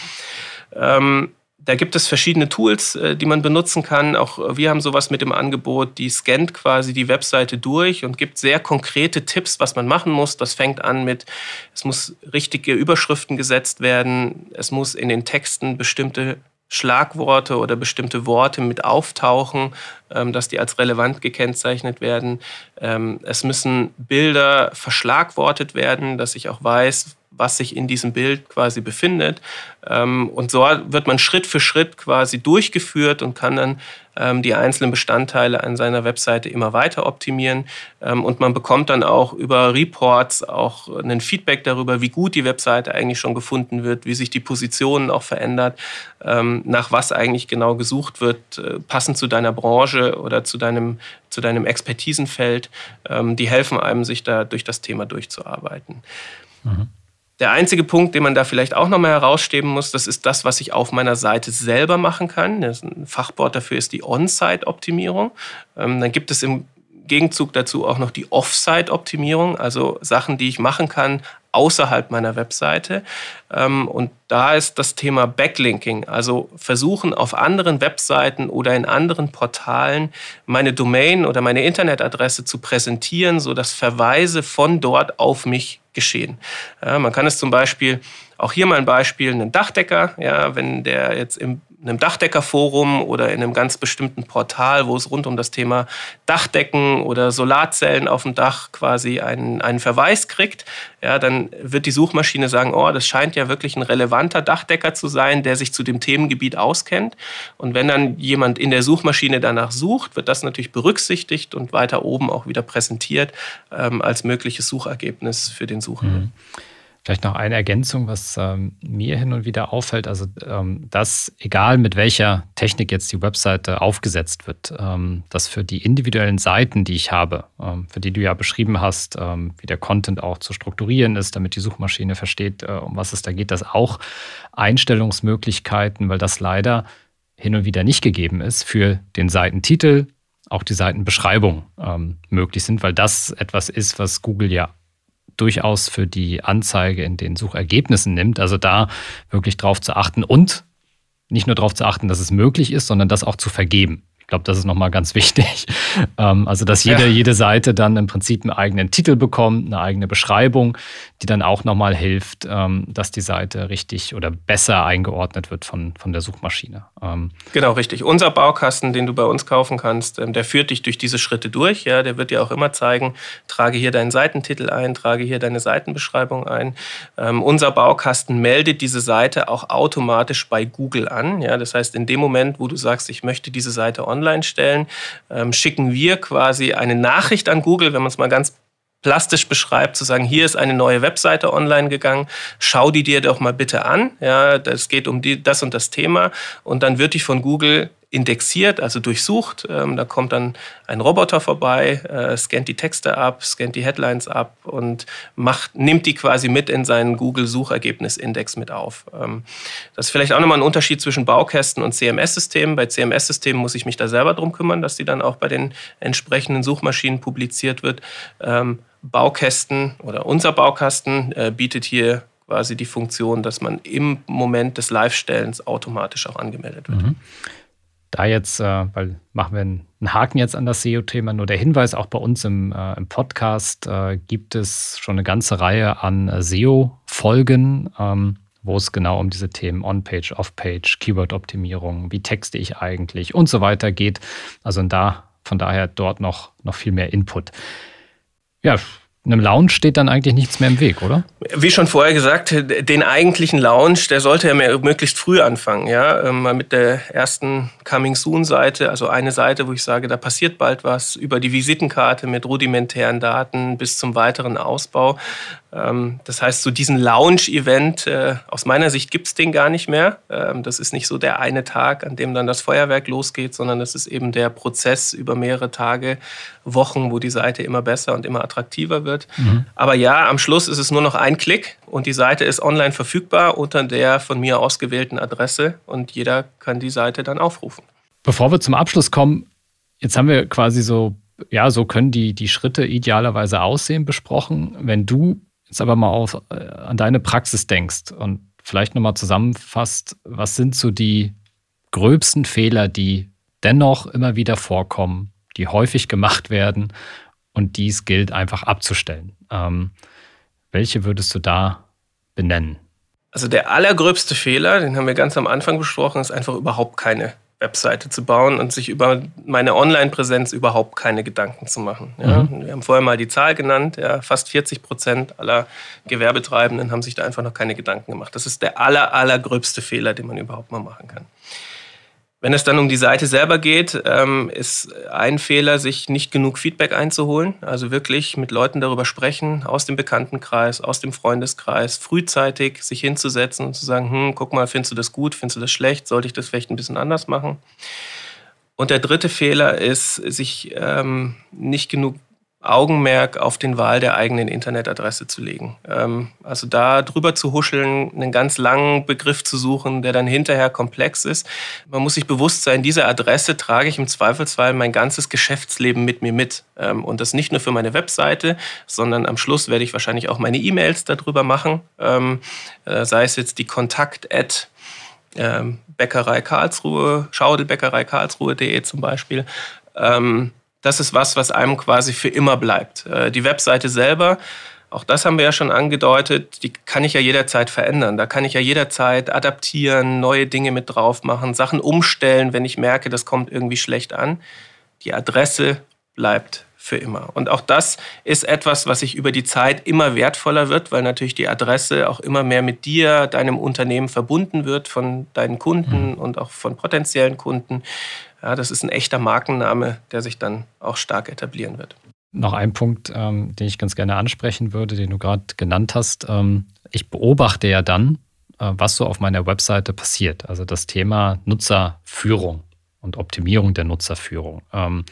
Ähm, da gibt es verschiedene Tools, äh, die man benutzen kann. Auch wir haben sowas mit im Angebot, die scannt quasi die Webseite durch und gibt sehr konkrete Tipps, was man machen muss. Das fängt an mit, es muss richtige Überschriften gesetzt werden, es muss in den Texten bestimmte Schlagworte oder bestimmte Worte mit auftauchen, ähm, dass die als relevant gekennzeichnet werden. Ähm, es müssen Bilder verschlagwortet werden, dass ich auch weiß, was sich in diesem Bild quasi befindet. Ähm, und so wird man Schritt für Schritt quasi durchgeführt und kann dann ähm, die einzelnen Bestandteile an seiner Webseite immer weiter optimieren. Ähm, und man bekommt dann auch über Reports auch ein Feedback darüber, wie gut die Webseite eigentlich schon gefunden wird, wie sich die Positionen auch verändert, nach was eigentlich genau gesucht wird, äh, passend zu deiner Branche oder zu deinem, zu deinem Expertisenfeld. die helfen einem, sich da durch das Thema durchzuarbeiten. Mhm. Der einzige Punkt, den man da vielleicht auch nochmal heraussteben muss, das ist das, was ich auf meiner Seite selber machen kann. Ein Fachwort dafür ist die On-Site-Optimierung. Ähm, dann gibt es im Gegenzug dazu auch noch die Off-Site-Optimierung, also Sachen, die ich machen kann außerhalb meiner Webseite. Ähm, und da ist das Thema Backlinking, also versuchen auf anderen Webseiten oder in anderen Portalen meine Domain oder meine Internetadresse zu präsentieren, sodass Verweise von dort auf mich geschehen. Man kann es zum Beispiel, auch hier mal ein Beispiel, einen Dachdecker, ja, wenn der jetzt im einem Dachdeckerforum oder in einem ganz bestimmten Portal, wo es rund um das Thema Dachdecken oder Solarzellen auf dem Dach quasi einen, einen Verweis kriegt, ja, dann wird die Suchmaschine sagen, oh, das scheint ja wirklich ein relevanter Dachdecker zu sein, der sich zu dem Themengebiet auskennt. Und wenn dann jemand in der Suchmaschine danach sucht, wird das natürlich berücksichtigt und weiter oben auch wieder präsentiert ähm, als mögliches Suchergebnis für den Suchenden. Mhm. Vielleicht noch eine Ergänzung, was ähm, mir hin und wieder auffällt, also ähm, dass egal mit welcher Technik jetzt die Webseite aufgesetzt wird, ähm, dass für die individuellen Seiten, die ich habe, ähm, für die du ja beschrieben hast, ähm, wie der Content auch zu strukturieren ist, damit die Suchmaschine versteht, äh, um was es da geht, dass auch Einstellungsmöglichkeiten, weil das leider hin und wieder nicht gegeben ist, für den Seitentitel, auch die Seitenbeschreibung ähm, möglich sind, weil das etwas ist, was Google ja durchaus für die Anzeige in den Suchergebnissen nimmt. Also da wirklich drauf zu achten und nicht nur darauf zu achten, dass es möglich ist, sondern das auch zu vergeben. Ich glaube, das ist nochmal ganz [laughs] wichtig. Ähm, also, dass jede, ja. jede Seite dann im Prinzip einen eigenen Titel bekommt, eine eigene Beschreibung, die dann auch nochmal hilft, ähm, dass die Seite richtig oder besser eingeordnet wird von, von der Suchmaschine. Ähm, genau, richtig. Unser Baukasten, den du bei uns kaufen kannst, der führt dich durch diese Schritte durch. Ja, der wird dir auch immer zeigen, trage hier deinen Seitentitel ein, trage hier deine Seitenbeschreibung ein. unser Baukasten meldet diese Seite auch automatisch bei Google an. Ja, das heißt, in dem Moment, wo du sagst, ich möchte diese Seite online stellen, ähm, schicken wir quasi eine Nachricht an Google, wenn man es mal ganz plastisch beschreibt, zu sagen, hier ist eine neue Webseite online gegangen, schau die dir doch mal bitte an. Ja, das geht um die, das und das Thema. Und dann wird die von Google indexiert, also durchsucht. Ähm, da kommt dann ein Roboter vorbei, äh, scannt die Texte ab, scannt die Headlines ab und macht, nimmt die quasi mit in seinen Google-Suchergebnisindex mit auf. Ähm, das ist vielleicht auch nochmal ein Unterschied zwischen Baukästen und CMS-Systemen. Bei CMS-Systemen muss ich mich da selber drum kümmern, dass die dann auch bei den entsprechenden Suchmaschinen publiziert wird. Ähm, Baukästen oder unser Baukasten äh, bietet hier quasi die Funktion, dass man im Moment des Live-Stellens automatisch auch angemeldet wird. Mhm. Da jetzt, äh, weil machen wir einen Haken jetzt an das SEO-Thema, nur der Hinweis, auch bei uns im, äh, im Podcast äh, gibt es schon eine ganze Reihe an SEO-Folgen, ähm, wo es genau um diese Themen On-Page, Off-Page, Keyword-Optimierung, wie texte ich eigentlich und so weiter geht. Also da, von daher dort noch, noch viel mehr Input. Ja, einem Lounge steht dann eigentlich nichts mehr im Weg, oder? Wie schon vorher gesagt, den eigentlichen Lounge, der sollte ja mehr, möglichst früh anfangen. Ja? Ähm, mal mit der ersten Coming Soon-Seite, also eine Seite, wo ich sage, da passiert bald was, über die Visitenkarte mit rudimentären Daten bis zum weiteren Ausbau. Ähm, das heißt, so diesen Lounge-Event, äh, aus meiner Sicht gibt es den gar nicht mehr. Ähm, das ist nicht so der eine Tag, an dem dann das Feuerwerk losgeht, sondern das ist eben der Prozess über mehrere Tage, Wochen, wo die Seite immer besser und immer attraktiver wird. Mhm. Aber ja, am Schluss ist es nur noch ein Klick und die Seite ist online verfügbar unter der von mir ausgewählten Adresse und jeder kann die Seite dann aufrufen. Bevor wir zum Abschluss kommen, jetzt haben wir quasi so ja, so können die, die Schritte idealerweise aussehen, besprochen. Wenn du jetzt aber mal auf, äh, an deine Praxis denkst und vielleicht nochmal zusammenfasst, was sind so die gröbsten Fehler, die dennoch immer wieder vorkommen, die häufig gemacht werden und dies gilt einfach abzustellen. Ähm, welche würdest du da benennen? Also der allergröbste Fehler, den haben wir ganz am Anfang besprochen, ist einfach überhaupt keine Webseite zu bauen und sich über meine Online-Präsenz überhaupt keine Gedanken zu machen. Ja. Mhm. Wir haben vorher mal die Zahl genannt, ja, fast 40 Prozent aller Gewerbetreibenden haben sich da einfach noch keine Gedanken gemacht. Das ist der aller, allergröbste Fehler, den man überhaupt mal machen kann. Wenn es dann um die Seite selber geht, ähm, ist ein Fehler, sich nicht genug Feedback einzuholen. Also wirklich mit Leuten darüber sprechen, aus dem Bekanntenkreis, aus dem Freundeskreis, frühzeitig sich hinzusetzen und zu sagen, hm, guck mal, findest du das gut, findest du das schlecht, sollte ich das vielleicht ein bisschen anders machen? Und der dritte Fehler ist, sich ähm, nicht genug Augenmerk auf den Wahl der eigenen Internetadresse zu legen. Ähm, also da drüber zu huscheln, einen ganz langen Begriff zu suchen, der dann hinterher komplex ist. Man muss sich bewusst sein, diese Adresse trage ich im Zweifelsfall mein ganzes Geschäftsleben mit mir mit. Ähm, und das nicht nur für meine Webseite, sondern am Schluss werde ich wahrscheinlich auch meine E-Mails darüber machen. Ähm, äh, sei es jetzt die Kontakt-Ad Bäckerei Karlsruhe, Schaudelbäckerei Karlsruhe.de zum Beispiel. Das ist was, was einem quasi für immer bleibt. Äh, die Webseite selber, auch das haben wir ja schon angedeutet, die kann ich ja jederzeit verändern. Da kann ich ja jederzeit adaptieren, neue Dinge mit drauf machen, Sachen umstellen, wenn ich merke, das kommt irgendwie schlecht an. Die Adresse bleibt für immer. Und auch das ist etwas, was sich über die Zeit immer wertvoller wird, weil natürlich die Adresse auch immer mehr mit dir, deinem Unternehmen verbunden wird, von deinen Kunden mhm. und auch von potenziellen Kunden. Ja, das ist ein echter Markenname, der sich dann auch stark etablieren wird. Noch ein Punkt, ähm, den ich ganz gerne ansprechen würde, den du gerade genannt hast. Ähm, ich beobachte ja dann, äh, was so auf meiner Webseite passiert. Also das Thema Nutzerführung und Optimierung der Nutzerführung. Ähm,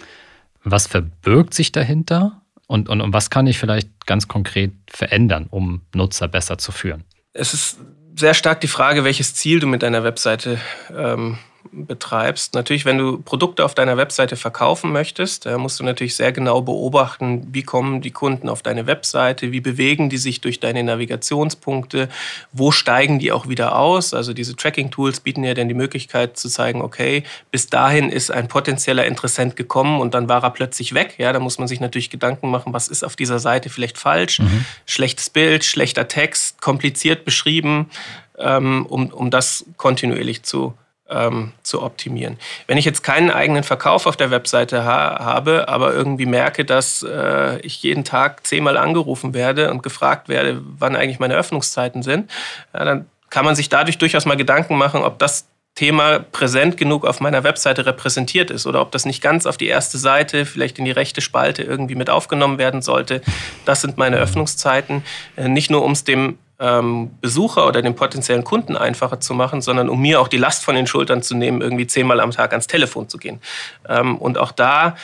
was verbirgt sich dahinter und, und, und was kann ich vielleicht ganz konkret verändern, um Nutzer besser zu führen? Es ist sehr stark die Frage, welches Ziel du mit deiner Webseite ähm, betreibst. Natürlich, wenn du Produkte auf deiner Webseite verkaufen möchtest, musst du natürlich sehr genau beobachten, wie kommen die Kunden auf deine Webseite, wie bewegen die sich durch deine Navigationspunkte, wo steigen die auch wieder aus. Also diese Tracking-Tools bieten ja dann die Möglichkeit zu zeigen, okay, bis dahin ist ein potenzieller Interessent gekommen und dann war er plötzlich weg. Ja, da muss man sich natürlich Gedanken machen, was ist auf dieser Seite vielleicht falsch. Mhm. Schlechtes Bild, schlechter Text, kompliziert beschrieben, ähm, um, um das kontinuierlich zu ähm, zu optimieren. Wenn ich jetzt keinen eigenen Verkauf auf der Webseite ha habe, aber irgendwie merke, dass äh, ich jeden Tag zehnmal angerufen werde und gefragt werde, wann eigentlich meine Öffnungszeiten sind, ja, dann kann man sich dadurch durchaus mal Gedanken machen, ob das Thema präsent genug auf meiner Webseite repräsentiert ist oder ob das nicht ganz auf die erste Seite, vielleicht in die rechte Spalte irgendwie mit aufgenommen werden sollte. Das sind meine Öffnungszeiten. Äh, nicht nur, um es dem ähm, Besucher oder den potenziellen Kunden einfacher zu machen, sondern um mir auch die Last von den Schultern zu nehmen, irgendwie zehnmal am Tag ans Telefon zu gehen. Ähm, und auch da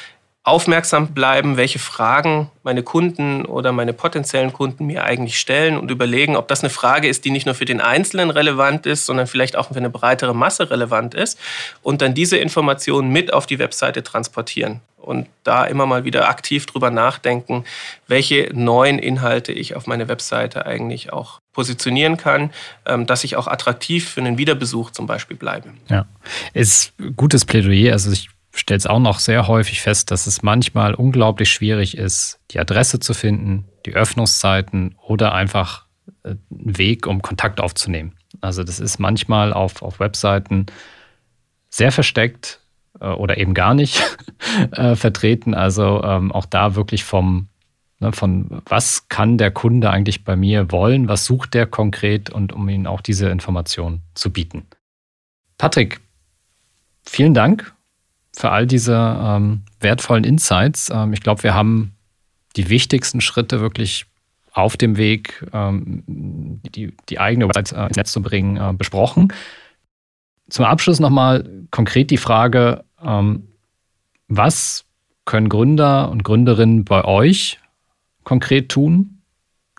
aufmerksam bleiben, welche Fragen meine Kunden oder meine potenziellen Kunden mir eigentlich stellen und überlegen, ob das eine Frage ist, die nicht nur für den Einzelnen relevant ist, sondern vielleicht auch für eine breitere Masse relevant ist und dann diese Informationen mit auf die Webseite transportieren und da immer mal wieder aktiv drüber nachdenken, welche neuen Inhalte ich auf meine Webseite eigentlich auch positionieren kann, ähm, dass ich auch attraktiv für einen Wiederbesuch zum Beispiel bleibe. Ja, ist gutes Plädoyer. Also ich stelle es auch noch sehr häufig fest, dass es manchmal unglaublich schwierig ist, die Adresse zu finden, die Öffnungszeiten oder einfach äh, einen Weg, um Kontakt aufzunehmen. Also das ist manchmal auf, auf Webseiten sehr versteckt, äh, oder eben gar nicht [laughs] äh, vertreten. Also ähm, auch da wirklich vom, ne, von was kann der Kunde eigentlich bei mir wollen, was sucht der konkret und um ihnen auch diese Information zu bieten. Patrick, vielen Dank für all diese ähm, wertvollen Insights. Ähm, ich glaube, wir haben die wichtigsten Schritte wirklich auf dem Weg, ähm, die, die eigene Website äh, ins Netz zu bringen, äh, besprochen. Zum Abschluss nochmal konkret die Frage, ähm, was können Gründer und Gründerinnen bei euch konkret tun,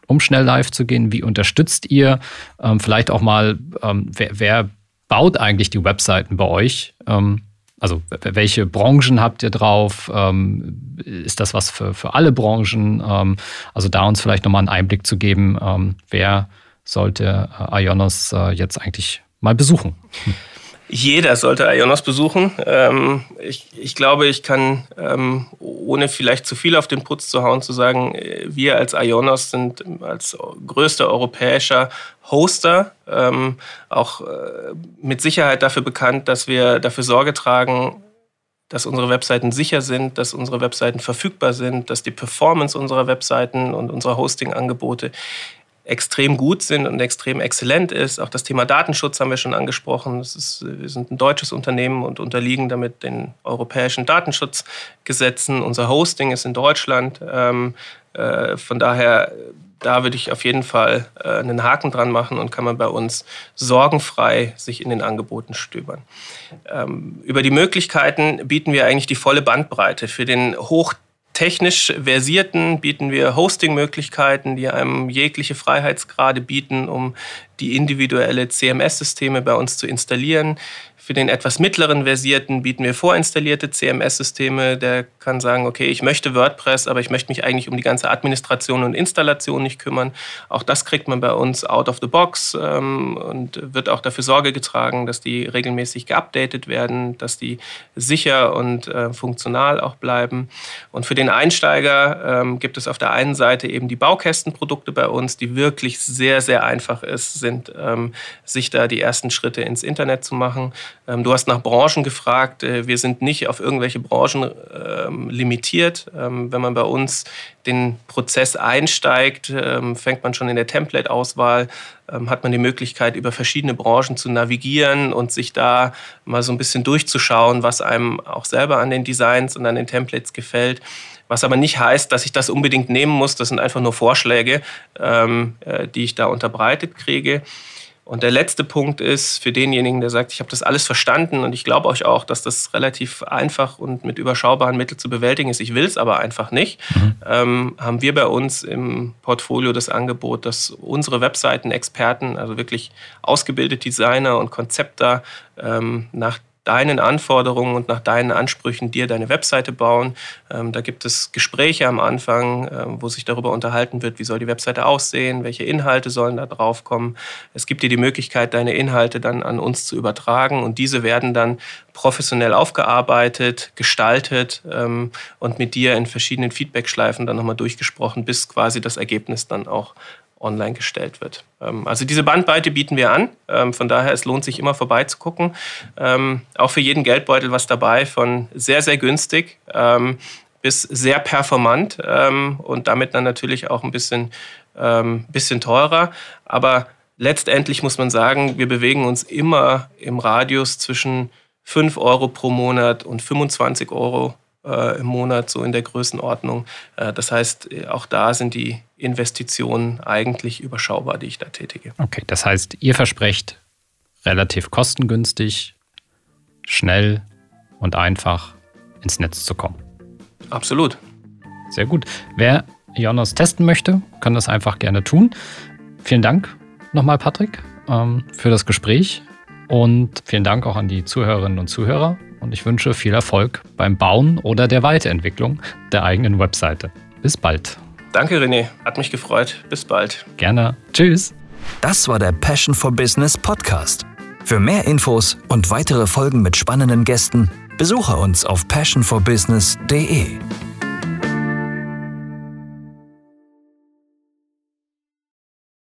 um schnell live zu gehen? Wie unterstützt ihr? Ähm, vielleicht auch mal, ähm, wer, wer, baut eigentlich die Webseiten bei euch? Ähm, also welche Branchen habt ihr drauf? Ähm, ist das was für, für alle Branchen? Ähm, also da uns vielleicht nochmal einen Einblick zu geben, wer sollte äh, Ionos äh, jetzt eigentlich mal besuchen? Hm. Jeder sollte Ionos besuchen. Ähm, ich, ich, glaube, ich kann, ähm, ohne vielleicht zu viel auf den Putz zu hauen, zu sagen, äh, wir als Ionos sind als größter europäischer Hoster ähm, auch äh, mit Sicherheit dafür bekannt, dass wir dafür Sorge tragen, dass unsere Webseiten sicher sind, dass unsere Webseiten verfügbar sind, dass die Performance unserer Webseiten und unserer Hosting-Angebote extrem gut sind und extrem exzellent ist. Auch das Thema Datenschutz haben wir schon angesprochen. Ist, wir sind ein deutsches Unternehmen und unterliegen damit den europäischen Datenschutzgesetzen. Unser Hosting ist in Deutschland. Ähm, äh, von daher, da würde ich auf jeden Fall äh, einen Haken dran machen und kann man bei uns sorgenfrei sich in den Angeboten stöbern. Ähm, über die Möglichkeiten bieten wir eigentlich die volle Bandbreite für den hoch technisch versierten bieten wir Hosting-Möglichkeiten, die einem jegliche Freiheitsgrade bieten, um die individuelle CMS-Systeme bei uns zu installieren. Für den etwas mittleren Versierten bieten wir vorinstallierte CMS-Systeme. Der kann sagen, okay, ich möchte WordPress, aber ich möchte mich eigentlich um die ganze Administration und Installation nicht kümmern. Auch das kriegt man bei uns out of the box ähm, und wird auch dafür Sorge getragen, dass die regelmäßig geupdatet werden, dass die sicher und äh, funktional auch bleiben. Und für den Einsteiger ähm, gibt es auf der einen Seite eben die Baukästenprodukte bei uns, die wirklich sehr, sehr einfach ist, sind, ähm, sich da die ersten Schritte ins Internet zu machen. Ähm, du hast nach Branchen gefragt. Äh, wir sind nicht auf irgendwelche Branchen ähm, limitiert. Ähm, wenn man bei uns den Prozess einsteigt, fängt man schon in der Template-Auswahl, hat man die Möglichkeit, über verschiedene Branchen zu navigieren und sich da mal so ein bisschen durchzuschauen, was einem auch selber an den Designs und an den Templates gefällt. Was aber nicht heißt, dass ich das unbedingt nehmen muss. Das sind einfach nur Vorschläge, äh, die ich da unterbreitet kriege. Und der letzte Punkt ist für denjenigen, der sagt, ich habe das alles verstanden und ich glaube euch auch, dass das relativ einfach und mit überschaubaren Mitteln zu bewältigen ist. Ich will es aber einfach nicht. Mhm. Ähm, haben wir bei uns im Portfolio das Angebot, dass unsere Webseiten-Experten, also wirklich ausgebildete Designer und Konzepter, ähm, nach deinen Anforderungen und nach deinen Ansprüchen dir deine Webseite bauen. Ähm, da gibt es Gespräche am Anfang, äh, wo sich darüber unterhalten wird, wie soll die Webseite aussehen, welche Inhalte sollen da drauf kommen. Es gibt dir die Möglichkeit, deine Inhalte dann an uns zu übertragen und diese werden dann professionell aufgearbeitet, gestaltet ähm, und mit dir in verschiedenen Feedback-Schleifen dann nochmal durchgesprochen, bis quasi das Ergebnis dann auch online gestellt wird. Ähm, also diese Bandbreite bieten wir an. Ähm, von daher, es lohnt sich immer vorbeizugucken. Ähm, auch für jeden Geldbeutel was dabei, von sehr, sehr günstig bis sehr performant und damit dann natürlich auch ein bisschen, bisschen teurer. Aber letztendlich muss man sagen, wir bewegen uns immer im Radius zwischen 5 Euro pro Monat und 25 Euro im Monat, so in der Größenordnung. Äh, das heißt, äh, auch da sind die Investitionen eigentlich überschaubar, die ich da tätige. Okay, das heißt, ihr versprecht relativ kostengünstig, schnell und einfach ins Netz zu kommen. Absolut. Sehr gut. Wer Jonas testen möchte, kann das einfach gerne tun. Vielen Dank nochmal, Patrick, ähm, für das Gespräch. Und vielen Dank auch an die Zuhörerinnen und Zuhörer und ich wünsche viel Erfolg beim Bauen oder der Weiterentwicklung der eigenen Webseite. Bis bald. Danke, René. Hat mich gefreut. Bis bald. Gerne. Tschüss. Das war der Passion for Business Podcast. Für mehr Infos und weitere Folgen mit spannenden Gästen besuche uns auf passionforbusiness.de.